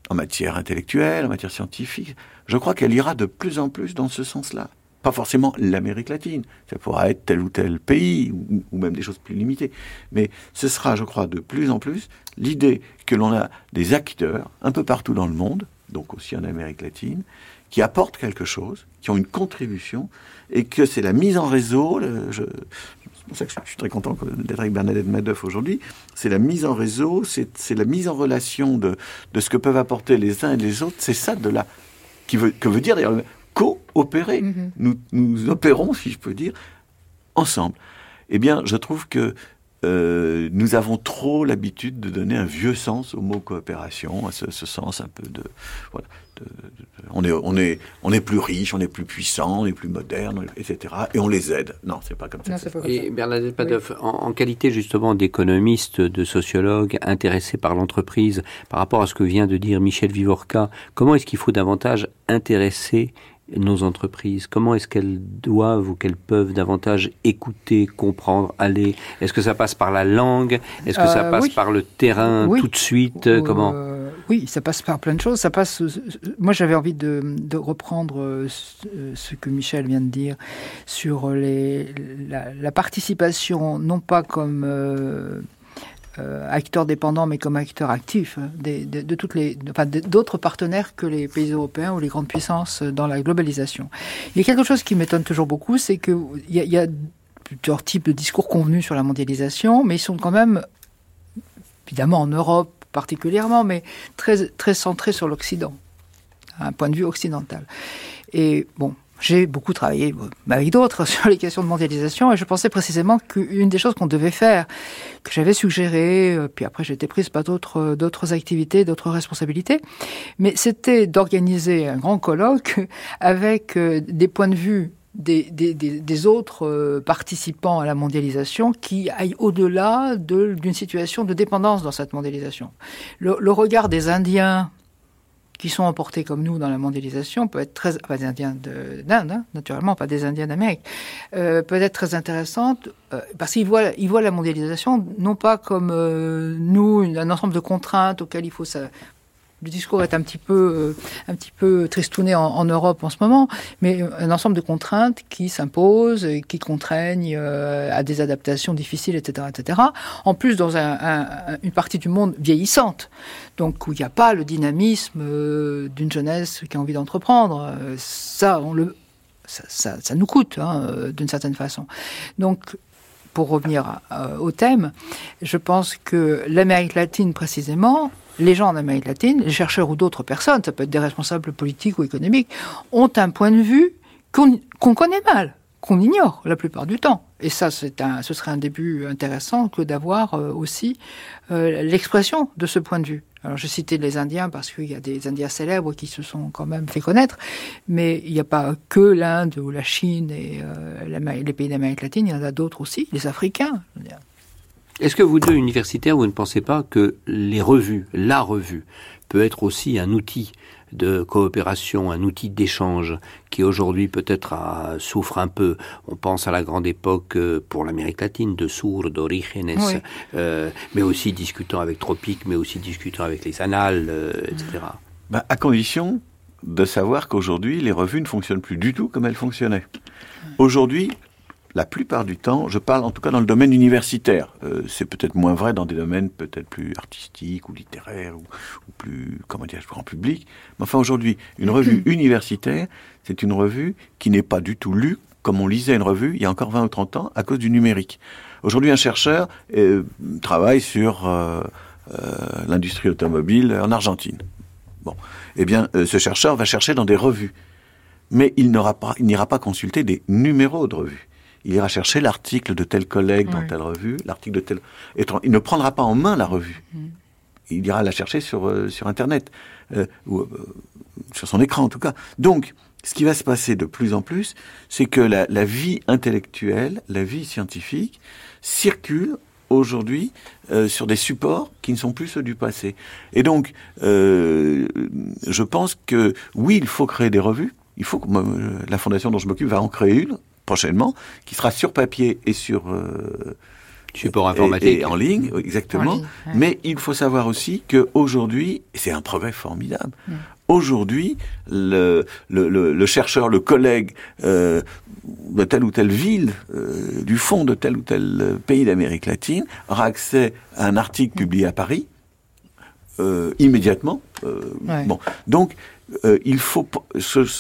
en matière intellectuelle, en matière scientifique, je crois qu'elle ira de plus en plus dans ce sens-là pas forcément l'Amérique latine, ça pourra être tel ou tel pays, ou, même des choses plus limitées. Mais ce sera, je crois, de plus en plus l'idée que l'on a des acteurs un peu partout dans le monde, donc aussi en Amérique latine, qui apportent quelque chose, qui ont une contribution, et que c'est la mise en réseau, c'est pour ça que je suis très content d'être avec Bernadette Madoff aujourd'hui, c'est la mise en réseau, c'est la mise en relation de, de ce que peuvent apporter les uns et les autres, c'est ça de la... Qui veut, que veut dire d'ailleurs coopérer. Mhm. nous, nous opérons, si je peux dire, ensemble. Eh bien, je trouve que euh, nous avons trop l'habitude de donner un vieux sens au mot coopération, à ce, sens un peu de, voilà, on est on est on est plus riche, on est plus puissant, on est plus moderne, etc. Et on les aide. Non, c'est pas comme ça. et Bernadette Padoff, en, qualité justement d'économiste, de sociologue intéressé par l'entreprise, par rapport à ce que vient de dire Michel Vivorca, comment est-ce qu'il faut davantage intéresser nos entreprises Comment est-ce qu'elles doivent ou qu'elles peuvent davantage écouter, comprendre, aller? Est-ce que ça passe par la langue? Est-ce que ça euh, passe par le terrain tout de suite? Euh, Comment? Oui, ça passe par plein de choses. Ça passe. Moi, j'avais envie de, reprendre euh, ce que Michel vient de dire sur les, la, participation, non pas comme euh, acteurs dépendants, mais comme acteurs actifs hein, de, toutes enfin, d'autres partenaires que les pays européens ou les grandes puissances dans la globalisation. Il y a quelque chose qui m'étonne toujours beaucoup, c'est qu'il y, a, y a plusieurs types de discours convenus sur la mondialisation, mais ils sont quand même, évidemment en Europe particulièrement, mais très, très centrés sur l'Occident, un point de vue occidental. Et bon, j'ai beaucoup travaillé avec d'autres *laughs* sur les questions de mondialisation et je pensais précisément qu'une des choses qu'on devait faire, que j'avais suggéré, euh, puis après été prise par d'autres euh, d'autres activités, d'autres responsabilités, mais c'était d'organiser un grand colloque *laughs* avec euh, des points de vue des, autres participants à la mondialisation qui aillent au-delà d'une situation de dépendance dans cette mondialisation. Le regard des Indiens qui sont emportés comme nous dans la mondialisation peut être très, pas des Indiens d'Inde, hein, naturellement, pas des Indiens d'Amérique, euh, peut être très intéressante euh, parce qu'ils voient, ils voient la mondialisation non pas comme euh, nous, un ensemble de contraintes auxquelles il faut le discours est un petit peu, euh, un petit peu tristouné en, Europe en ce moment, mais un ensemble de contraintes qui s'imposent, qui contraignent euh, à des adaptations difficiles, etc., etc. En plus, dans une partie du monde vieillissante, donc où il n'y a pas le dynamisme euh, d'une jeunesse qui a envie d'entreprendre. Ça, ça, nous coûte hein, d'une certaine façon. Donc, pour revenir au thème, je pense que l'Amérique latine précisément les gens en Amérique latine, les chercheurs ou d'autres personnes, ça peut être des responsables politiques ou économiques, ont un point de vue qu'on connaît mal, qu'on ignore la plupart du temps. Et ça, un, ce serait un début intéressant que d'avoir euh, aussi euh, l'expression de ce point de vue. Alors, je citais les Indiens parce qu'il y a des Indiens célèbres qui se sont quand même fait connaître, mais il n'y a pas que l'Inde ou la Chine et euh, les pays d'Amérique latine, il y en a d'autres aussi, les Africains. Est-ce que vous deux universitaires, vous ne pensez pas que les revues, la revue, peut être aussi un outil de coopération, un outil d'échange qui aujourd'hui peut-être souffre un peu? On pense à la grande époque euh, pour l'Amérique latine de Sourd, d'Origenes, euh, mais aussi discutant avec Tropique, mais aussi discutant avec les Annales, euh, etc. Bah, à condition de savoir qu'aujourd'hui, les revues ne fonctionnent plus du tout comme elles fonctionnaient. Aujourd'hui, la plupart du temps, je parle en tout cas dans le domaine universitaire. Euh, c'est peut-être moins vrai dans des domaines peut-être plus artistiques ou littéraires ou, plus, comment dire, grand public. Mais enfin, aujourd'hui, une revue universitaire, c'est une revue qui n'est pas du tout lue comme on lisait une revue il y a encore 20 ou 30 ans à cause du numérique. Aujourd'hui, un chercheur euh, travaille sur euh, l'industrie automobile en Argentine. Bon, eh bien, ce chercheur va chercher dans des revues mais il n'ira pas, il n'ira pas consulter des numéros de revues il ira chercher l'article de tel collègue dans telle revue, l'article de tel... Il ne prendra pas en main la revue. Mm. Il ira la chercher sur, euh, sur Internet, euh, ou euh, sur son écran en tout cas. Donc, ce qui va se passer de plus en plus, c'est que la, la, vie intellectuelle, la vie scientifique, circule aujourd'hui sur des supports qui ne sont plus ceux du passé. Et donc, je pense que oui, il faut créer des revues. Il faut que la fondation dont je m'occupe va en créer une prochainement, qui sera sur papier et sur euh, support informatique et, en ligne, exactement. Mais il faut savoir aussi que aujourd'hui, c'est un progrès formidable. Aujourd'hui, le, le, chercheur, le collègue euh, de telle ou telle ville, euh, du fond de tel ou tel pays d'Amérique latine, aura accès à un article publié à Paris immédiatement. Bon, donc il faut,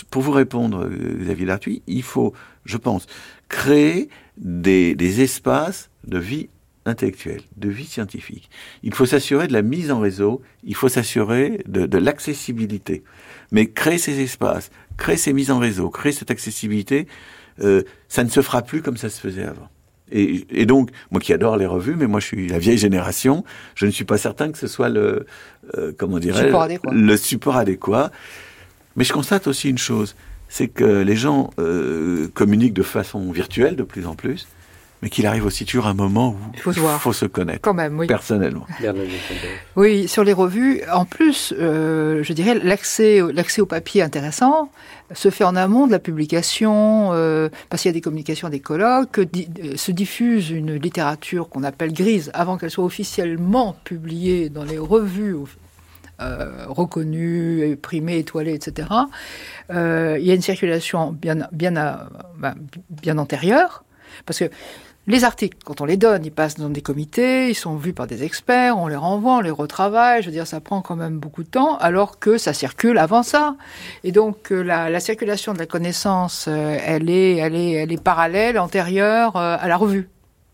pour vous répondre, Xavier Lartuy, il faut je pense, créer des, espaces de vie intellectuelle, de vie scientifique. Il faut s'assurer de la mise en réseau, il faut s'assurer de, l'accessibilité. Mais créer ces espaces, créer ces mises en réseau, créer cette accessibilité, euh, ça ne se fera plus comme ça se faisait avant. Et, donc, moi qui adore les revues, mais moi je suis la vieille génération, je ne suis pas certain que ce soit le, euh, comment dirais le support adéquat. Mais je constate aussi une chose, c'est que les gens euh, communiquent de façon virtuelle de plus en plus, mais qu'il arrive aussi toujours un moment où il faut se, faut se connaître. Quand même, oui. Personnellement. Oui, sur les revues, en plus, euh, je dirais l'accès, l'accès au papier intéressant se fait en amont de la publication, euh, parce qu'il y a des communications, des colloques, se diffuse une littérature qu'on appelle grise avant qu'elle soit officiellement publiée dans les revues euh, reconnues, primées, étoilées, etc. Euh, il y a une circulation bien, bien, ben, bien antérieure, parce que les articles, quand on les donne, ils passent dans des comités, ils sont vus par des experts, on les renvoie, on les retravaille. Je veux dire, ça prend quand même beaucoup de temps, alors que ça circule avant ça. Et donc, euh, la, circulation de la connaissance, euh, elle est, parallèle, antérieure euh, à la revue.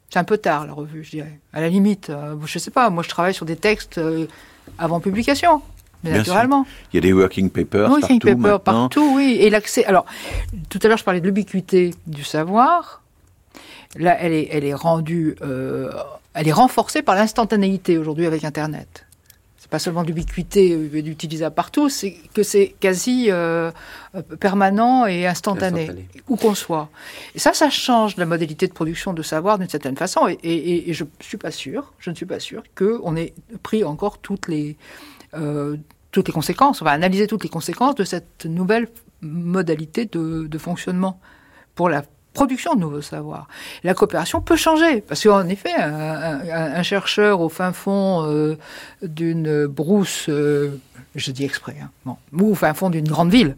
C'est un peu tard, la revue, je dirais. À la limite, je sais pas, moi je travaille sur des textes avant publication. Naturellement. Il y a des working papers working partout. Papers partout, oui. Et l'accès. Alors, tout à l'heure, je parlais de l'ubiquité du savoir. Là, elle est, elle est rendue, euh, elle est renforcée par l'instantanéité aujourd'hui avec Internet. Pas seulement l'ubiquité euh, d'utilisable partout, c'est que c'est quasi euh, permanent et instantané, où qu'on soit. Et ça, ça change la modalité de production de savoir d'une certaine façon. Et, et, et, je suis pas sûr, je ne suis pas sûr qu'on ait pris encore toutes les euh, toutes les conséquences. On va analyser toutes les conséquences de cette nouvelle modalité de, de fonctionnement pour la production de nouveaux savoirs. La coopération peut changer, parce qu'en effet, un, chercheur au fin fond euh, d'une brousse, euh, je dis exprès, hein, bon, ou au fin fond d'une grande ville,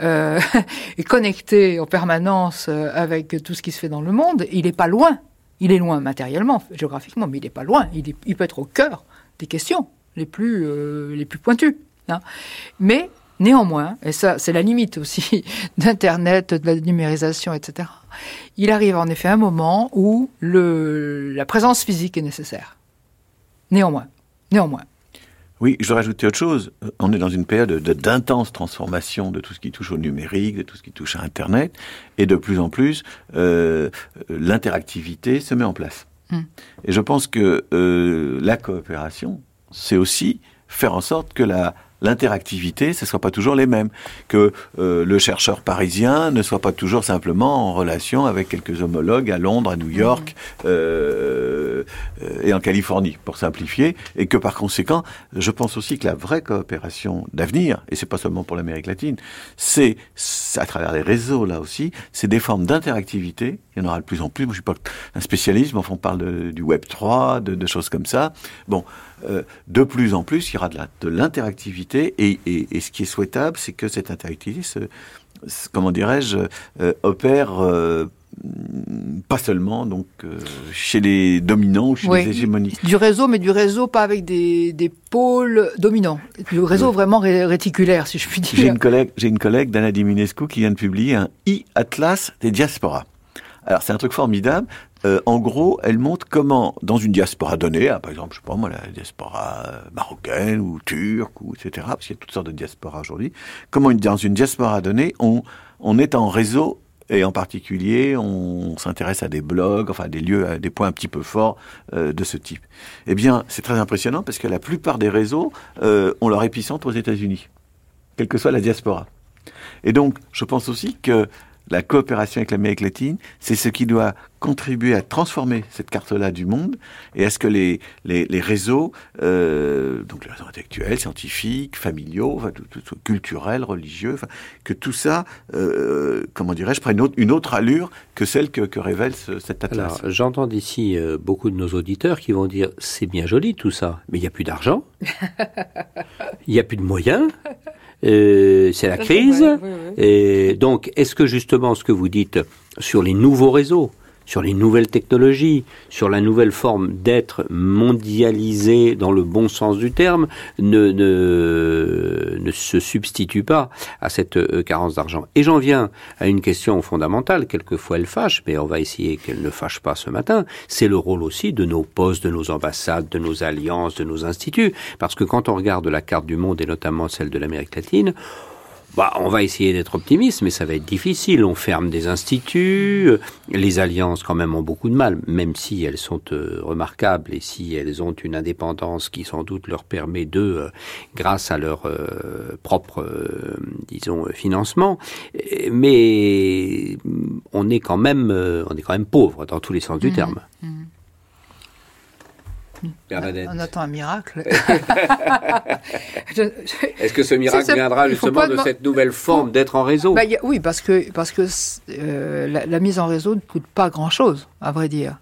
euh, *laughs* est connecté en permanence avec tout ce qui se fait dans le monde, il n'est pas loin. Il est loin matériellement, géographiquement, mais il n'est pas loin. Il, il, peut être au cœur des questions les plus, les plus pointues. Hein. Mais Néanmoins, et ça c'est la limite aussi *laughs* d'Internet, de la numérisation, etc., il arrive en effet un moment où le, la présence physique est nécessaire. Néanmoins. Néanmoins. Oui, je voudrais rajouter autre chose. On est dans une période d'intense transformation de tout ce qui touche au numérique, de tout ce qui touche à Internet, et de plus en plus, euh, l'interactivité se met en place. Hmm. Et je pense que euh, la coopération, c'est aussi faire en sorte que la l'interactivité, ce ne soit pas toujours les mêmes, que euh, le chercheur parisien ne soit pas toujours simplement en relation avec quelques homologues à Londres, à New York mmh. euh, et en Californie, pour simplifier, et que par conséquent, je pense aussi que la vraie coopération d'avenir, et c'est pas seulement pour l'Amérique latine, c'est à travers les réseaux là aussi, c'est des formes d'interactivité. Il y en aura de plus en plus. Moi, je suis pas un spécialiste, mais enfin, on parle du Web 3, de, de choses comme ça. Bon, euh, de plus en plus, il y aura de l'interactivité et, ce qui est souhaitable, c'est que cette interactivité, se, comment dirais-je, euh, opère euh, pas seulement donc chez les dominants ou chez les hégémoniques. Du réseau, mais du réseau pas avec des, pôles dominants. Du réseau vraiment réticulaire, si je puis dire. J'ai une collègue, j'ai une collègue d'Anna Diminescu qui vient de publier un e-atlas des diasporas. Alors c'est un truc formidable. Euh, en gros, elle montre comment, dans une diaspora donnée, hein, par exemple, je sais pas moi, la diaspora euh, marocaine ou turque, ou etc., parce qu'il y a toutes sortes de diasporas aujourd'hui, comment dans une diaspora donnée, on, on est en réseau et en particulier, on s'intéresse à des blogs, enfin des lieux, à des points un petit peu forts euh, de ce type. Eh bien, c'est très impressionnant parce que la plupart des réseaux ont leur épicentre aux États-Unis, quelle que soit la diaspora. Et donc, je pense aussi que la coopération avec l'Amérique latine, c'est ce qui doit contribuer à transformer cette carte-là du monde et à ce que les, les, réseaux, euh, donc les réseaux intellectuels, scientifiques, familiaux, culturels, religieux, que tout ça, euh, comment dirais-je, prenne une autre, une autre, allure que celle que, que révèle cet atlas. Alors, j'entends d'ici euh, beaucoup de nos auditeurs qui vont dire c'est bien joli tout ça, mais il n'y a plus d'argent, *laughs* il n'y a plus de moyens. Euh, c'est la crise. Et donc, est-ce que justement ce que vous dites sur les nouveaux réseaux, sur les nouvelles technologies, sur la nouvelle forme d'être mondialisé dans le bon sens du terme, ne, ne, ne se substitue pas à cette euh, carence d'argent. Et j'en viens à une question fondamentale, quelquefois elle fâche, mais on va essayer qu'elle ne fâche pas ce matin, c'est le rôle aussi de nos postes, de nos ambassades, de nos alliances, de nos instituts, parce que quand on regarde la carte du monde, et notamment celle de l'Amérique latine, bah, on va essayer d'être optimiste, mais ça va être difficile. On ferme des instituts, les alliances quand même ont beaucoup de mal, même si elles sont euh, remarquables et si elles ont une indépendance qui sans doute leur permet de, euh, grâce à leur euh, propre, disons, financement. Mais on est quand même, on est quand même pauvre dans tous les sens du mmh. terme. Mmh. On attend un miracle. *laughs* *laughs* Est-ce que ce miracle viendra justement de cette nouvelle forme d'être en réseau bah, Oui, parce que, parce que euh, la, mise en réseau ne coûte pas grand-chose, à vrai dire.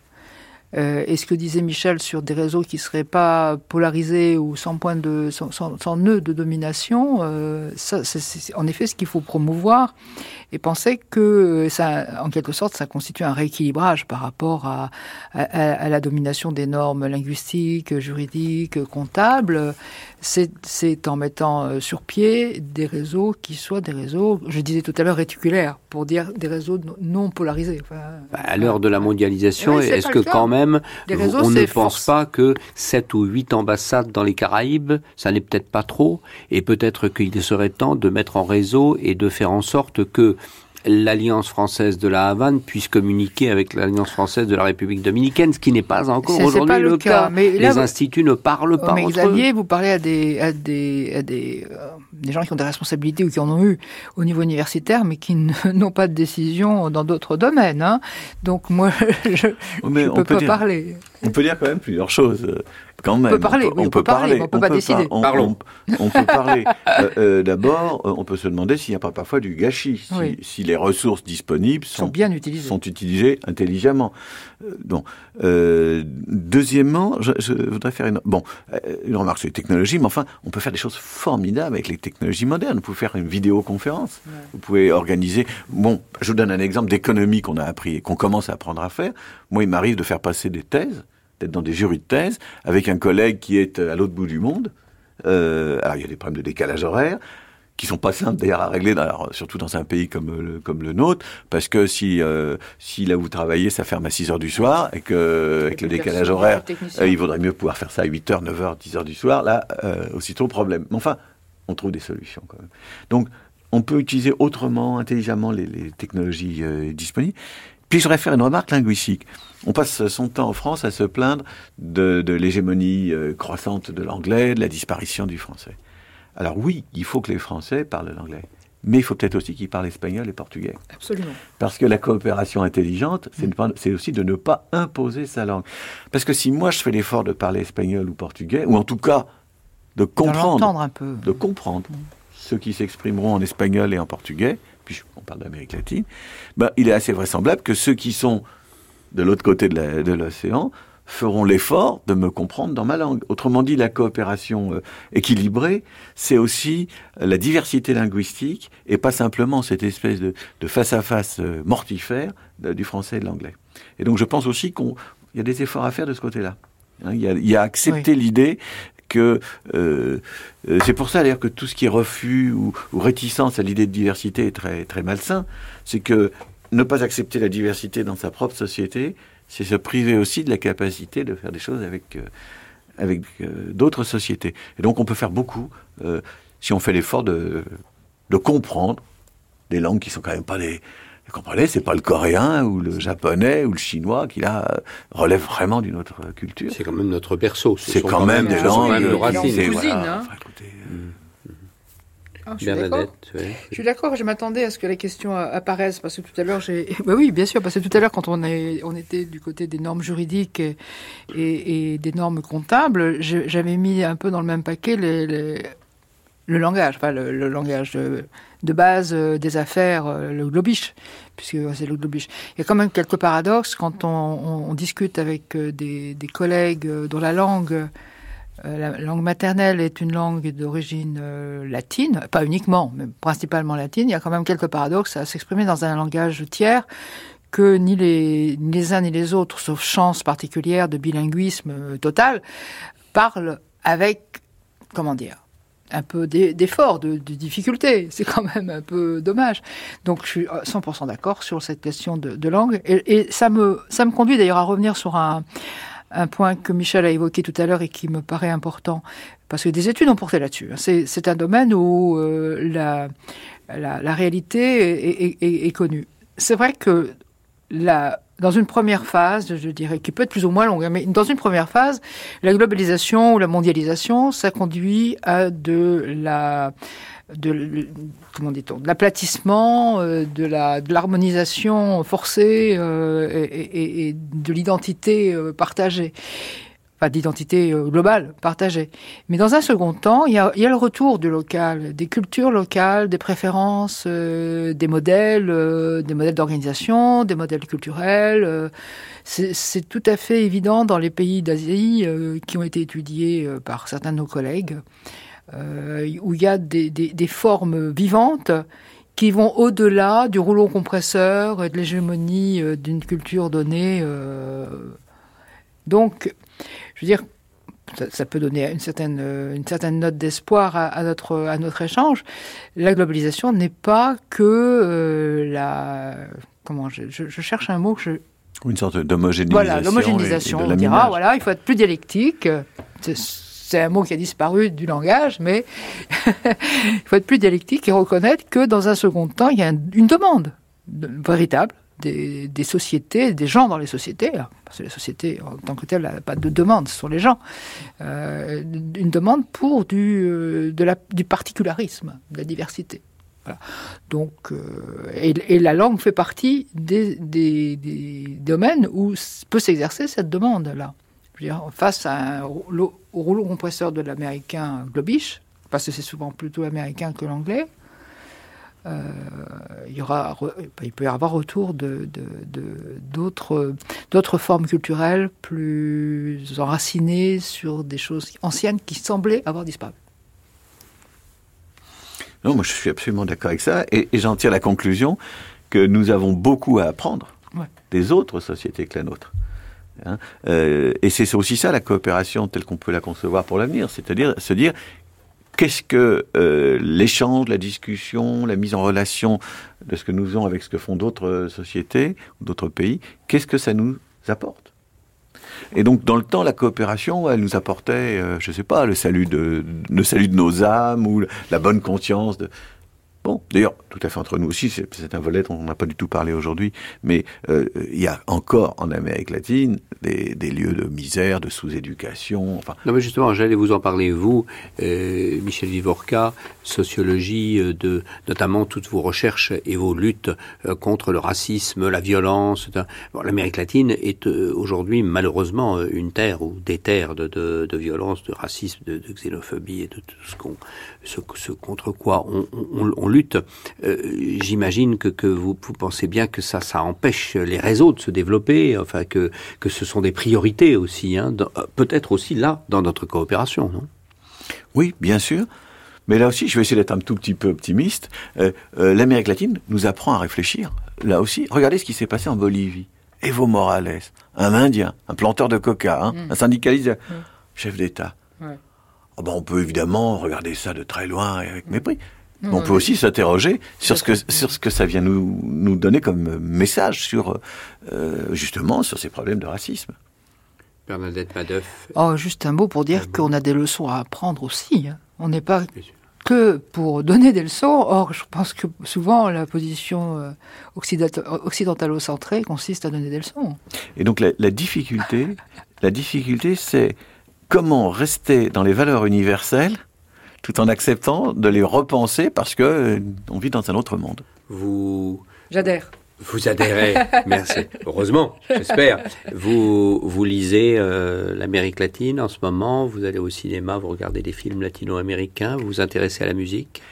Euh, et ce que disait Michel sur des réseaux qui seraient pas polarisés ou sans point de, sans, sans, nœud de domination, euh, ça, c'est en effet ce qu'il faut promouvoir et penser que ça, en quelque sorte, ça constitue un rééquilibrage par rapport à, à, à la domination des normes linguistiques, juridiques, comptables c'est en mettant euh, sur pied des réseaux qui soient des réseaux, je disais tout à l'heure, réticulaires, pour dire des réseaux non polarisés. Bah, à l'heure de la mondialisation, est-ce que quand même, on ne pense pas que 7 ou 8 ambassades dans les Caraïbes, ça n'est peut-être pas trop, et peut-être qu'il serait temps de mettre en réseau et de faire en sorte que l'Alliance française de la Havane puisse communiquer avec l'Alliance française de la République dominicaine, ce qui n'est pas encore aujourd'hui le, cas. Mais les instituts ne parlent pas mais Xavier, vous parlez à des, à des, à des, euh, des, gens qui ont des responsabilités ou qui en ont eu au niveau universitaire, mais qui *laughs* n'ont pas de décision dans d'autres domaines. Hein. Donc moi, *laughs* je ne peux pas parler. On peut dire quand même plusieurs choses. Quand même. On peut parler, on, peut, parler, on peut pas décider. Parlons. On, peut parler. Euh, euh, d'abord, euh, on peut se demander s'il n'y a pas parfois du gâchis, si, les ressources disponibles sont, bien utilisées, sont utilisées intelligemment. donc, deuxièmement, je, voudrais faire une bon une remarque sur les technologies, mais enfin, on peut faire des choses formidables avec les technologies modernes. Vous pouvez faire une vidéoconférence, vous pouvez organiser. Bon, je vous donne un exemple d'économie qu'on a appris et qu'on commence à apprendre à faire. Moi, il m'arrive de faire passer des thèses d'être dans des jurys de thèse, avec un collègue qui est à l'autre bout du monde. Euh, alors il y a des problèmes de décalage horaire qui sont pas simples d'ailleurs à régler, surtout dans un pays comme le, comme le nôtre, parce que si, euh, si là où vous travaillez, ça ferme à 6 heures du soir, et que avec le décalage horaire, euh, il vaudrait mieux pouvoir faire ça à 8 heures, 9 heures, 10 heures du soir, là, euh, aussitôt problème. Mais enfin, on trouve des solutions quand même. Donc, on peut utiliser autrement, intelligemment les, les technologies euh, disponibles. Puis je voudrais faire une remarque linguistique. On passe son temps en France à se plaindre de, l'hégémonie euh, croissante de l'anglais, de la disparition du français. Alors oui, il faut que les Français parlent l'anglais. Mais il faut peut-être aussi qu'ils parlent espagnol et portugais. Absolument. Parce que la coopération intelligente, c'est aussi de ne pas imposer sa langue. Parce que si moi je fais l'effort de parler espagnol ou portugais, ou en tout cas de comprendre, de comprendre mm. ceux qui s'exprimeront en espagnol et en portugais, puis on parle d'Amérique latine, ben, il est assez vraisemblable que ceux qui sont de l'autre côté de l'océan feront l'effort de me comprendre dans ma langue. Autrement dit, la coopération euh, équilibrée, c'est aussi la diversité linguistique et pas simplement cette espèce de, face-à-face euh, mortifère du français et de l'anglais. Et donc je pense aussi qu'il y a des efforts à faire de ce côté-là. Hein, il, y a, accepté l'idée que euh, c'est pour ça d'ailleurs que tout ce qui est refus ou, réticence à l'idée de diversité est très très malsain. C'est que ne pas accepter la diversité dans sa propre société, c'est se priver aussi de la capacité de faire des choses avec, euh, avec euh, d'autres sociétés. Et donc on peut faire beaucoup euh, si on fait l'effort de, de comprendre des langues qui sont quand même pas des... Vous comprenez, c'est pas le coréen ou le japonais ou le chinois qui là relève vraiment d'une autre culture. C'est quand même notre berceau. C'est quand, même des langues, racines. Voilà, ah, je suis d'accord. Je m'attendais à ce que la question apparaisse parce que tout à l'heure j'ai. *laughs* Bah oui, bien sûr, parce que tout à l'heure quand on est, on était du côté des normes juridiques et, des normes comptables, j'avais mis un peu dans le même paquet le langage, pas le, langage de, base euh, des affaires, euh, le globish, puisque c'est le globish. Il y a quand même quelques paradoxes quand on, discute avec euh, des, collègues dont la langue la langue maternelle est une langue d'origine latine, pas uniquement, mais principalement latine. Il y a quand même quelques paradoxes à s'exprimer dans un langage tiers que ni les, les uns ni les autres, sauf chance particulière de bilinguisme total, parlent avec, comment dire, un peu d'effort, de, de, difficulté. C'est quand même un peu dommage. Donc je suis 100% d'accord sur cette question de, langue. Et, ça, me, ça me conduit d'ailleurs à revenir sur un, point que Michel a évoqué tout à l'heure et qui me paraît important, parce que des études ont porté là-dessus. C'est un domaine où la, la, réalité est connue. C'est vrai que la, dans une première phase, je dirais, qui peut être plus ou moins longue, mais dans une première phase, la globalisation ou la mondialisation, ça conduit à de la de comment dit-on de l'aplatissement, euh, de la de l'harmonisation forcée euh, et, de l'identité euh, partagée d'identité euh, globale, partagée. Mais dans un second temps, il y, a, le retour du local, des cultures locales, des préférences, euh, des modèles, euh, des modèles d'organisation, des modèles culturels. c'est tout à fait évident dans les pays d'Asie qui ont été étudiés par certains de nos collègues, où il y a des, des formes vivantes qui vont au-delà du rouleau compresseur et de l'hégémonie d'une culture donnée. Donc, je veux dire, ça, peut donner une certaine, euh, une certaine note d'espoir à, notre, à notre échange. La globalisation n'est pas que euh, la. Comment je, cherche un mot que je. Une sorte d'homogénéisation. Voilà, l'homogénéisation. On dira, voilà, il faut être plus dialectique. C'est un mot qui a disparu du langage, mais *laughs* il faut être plus dialectique et reconnaître que dans un second temps, il y a une demande véritable des, sociétés, des gens dans les sociétés, hein, parce que les sociétés en tant que telles n'ont pas de demande, ce sont les gens, euh, une demande pour du, euh, du particularisme, de la diversité. Donc, euh, et, la langue fait partie des, domaines où peut s'exercer cette demande-là. Face à au rouleau compresseur de l'américain Globish, parce que c'est souvent plutôt américain que l'anglais, euh, il, y aura, il peut y avoir autour de, d'autres, d'autres formes culturelles plus enracinées sur des choses anciennes qui semblaient avoir disparu. Non, moi je suis absolument d'accord avec ça, et, j'en tire la conclusion que nous avons beaucoup à apprendre des autres sociétés que la nôtre. Hein. Euh, et c'est aussi ça la coopération telle qu'on peut la concevoir pour l'avenir, c'est-à-dire se dire qu'est-ce que euh, l'échange, la discussion, la mise en relation de ce que nous faisons avec ce que font d'autres sociétés, d'autres pays, qu'est-ce que ça nous apporte? Et donc, dans le temps, la coopération, elle nous apportait, euh, je ne sais pas, le salut de nos âmes ou la bonne conscience de, Bon, d'ailleurs, tout à fait entre nous aussi, c'est un volet dont on n'a pas du tout parlé aujourd'hui, mais euh, il y a encore en Amérique latine des, lieux de misère, de sous-éducation. Non, mais justement, j'allais vous en parler, vous, euh, Michel Vivorca, sociologie euh, de notamment toutes vos recherches et vos luttes contre le racisme, la violence. L'Amérique latine est aujourd'hui malheureusement une terre ou des terres de violence, de racisme, de, de, xénophobie et de tout ce, qu'on, ce, ce contre quoi on, on, on lutte, euh, j'imagine que, que vous, vous, pensez bien que ça, ça empêche les réseaux de se développer, enfin que, que ce sont des priorités aussi, hein, euh, peut-être aussi là, dans notre coopération, non? Oui, bien sûr. Mais là aussi, je vais essayer d'être un tout petit peu optimiste. Euh, L'Amérique latine nous apprend à réfléchir. Là aussi, regardez ce qui s'est passé en Bolivie. Evo Morales, un Indien, un planteur de coca, hein, mm. un syndicaliste, mm. chef d'État. Oh ben, on peut évidemment regarder ça de très loin et avec mépris on peut aussi s'interroger sur ce que sur ce que ça vient nous nous donner comme message sur euh, justement sur ces problèmes de racisme. Bernadette Madoff. Oh, juste un mot pour dire qu'on a des leçons à apprendre aussi. Hein. On n'est pas que pour donner des leçons. Or, je pense que souvent la position euh, occidentalo-centrée consiste à donner des leçons. Et donc la, la difficulté, la difficulté, c'est comment rester dans les valeurs universelles tout en acceptant de les repenser parce que euh, on vit dans un autre monde. Vous J'adhère. Vous adhérez, *laughs* merci. Heureusement, j'espère. Vous vous lisez euh, l'Amérique latine en ce moment. Vous allez au cinéma, vous regardez des films latino-américains. Vous vous intéressez à la musique?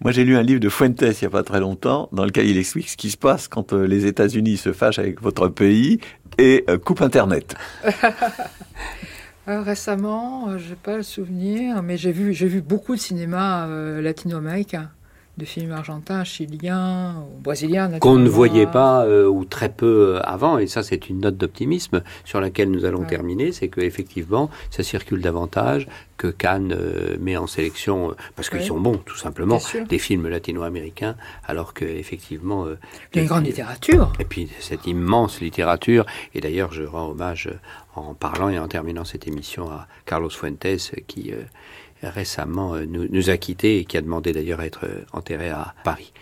Moi, j'ai lu un livre de Fuentes il n'y a pas très longtemps, dans lequel il explique ce qui se passe quand euh, les États-Unis se fâchent avec votre pays et coupent Internet. *laughs* Euh, récemment, euh, je n'ai pas le souvenir, mais j'ai vu, j'ai vu beaucoup de cinéma euh, latino-américain de films argentins, chiliens ou brésiliens. Qu'on ne voyait pas euh, ou très peu avant, et ça c'est une note d'optimisme sur laquelle nous allons terminer, c'est qu'effectivement ça circule davantage, que Cannes met en sélection, parce qu'ils sont bons tout simplement, des films latino-américains, alors qu'effectivement... Il y a une grande littérature. Et puis cette immense littérature, et d'ailleurs je rends hommage en parlant et en terminant cette émission à Carlos Fuentes qui récemment euh, nous, a quittés et qui a demandé d'ailleurs à être euh, enterré à Paris.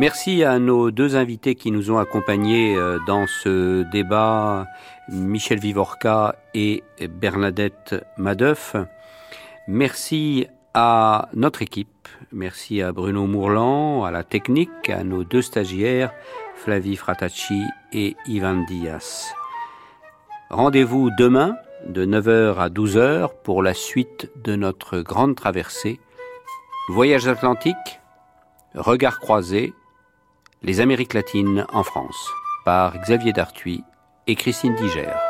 Merci à nos deux invités qui nous ont accompagnés euh, dans ce débat, Michel Vivorca et Bernadette Madeuf. Merci à notre équipe, merci à Bruno Mourlan, à la technique, à nos deux stagiaires, Flavie Fratacci et Ivan Diaz. Rendez-vous demain de 9h à 12h pour la suite de notre grande traversée. Voyage atlantique, regard croisé, les Amériques latines en France, par Xavier Dartuy et Christine Diger.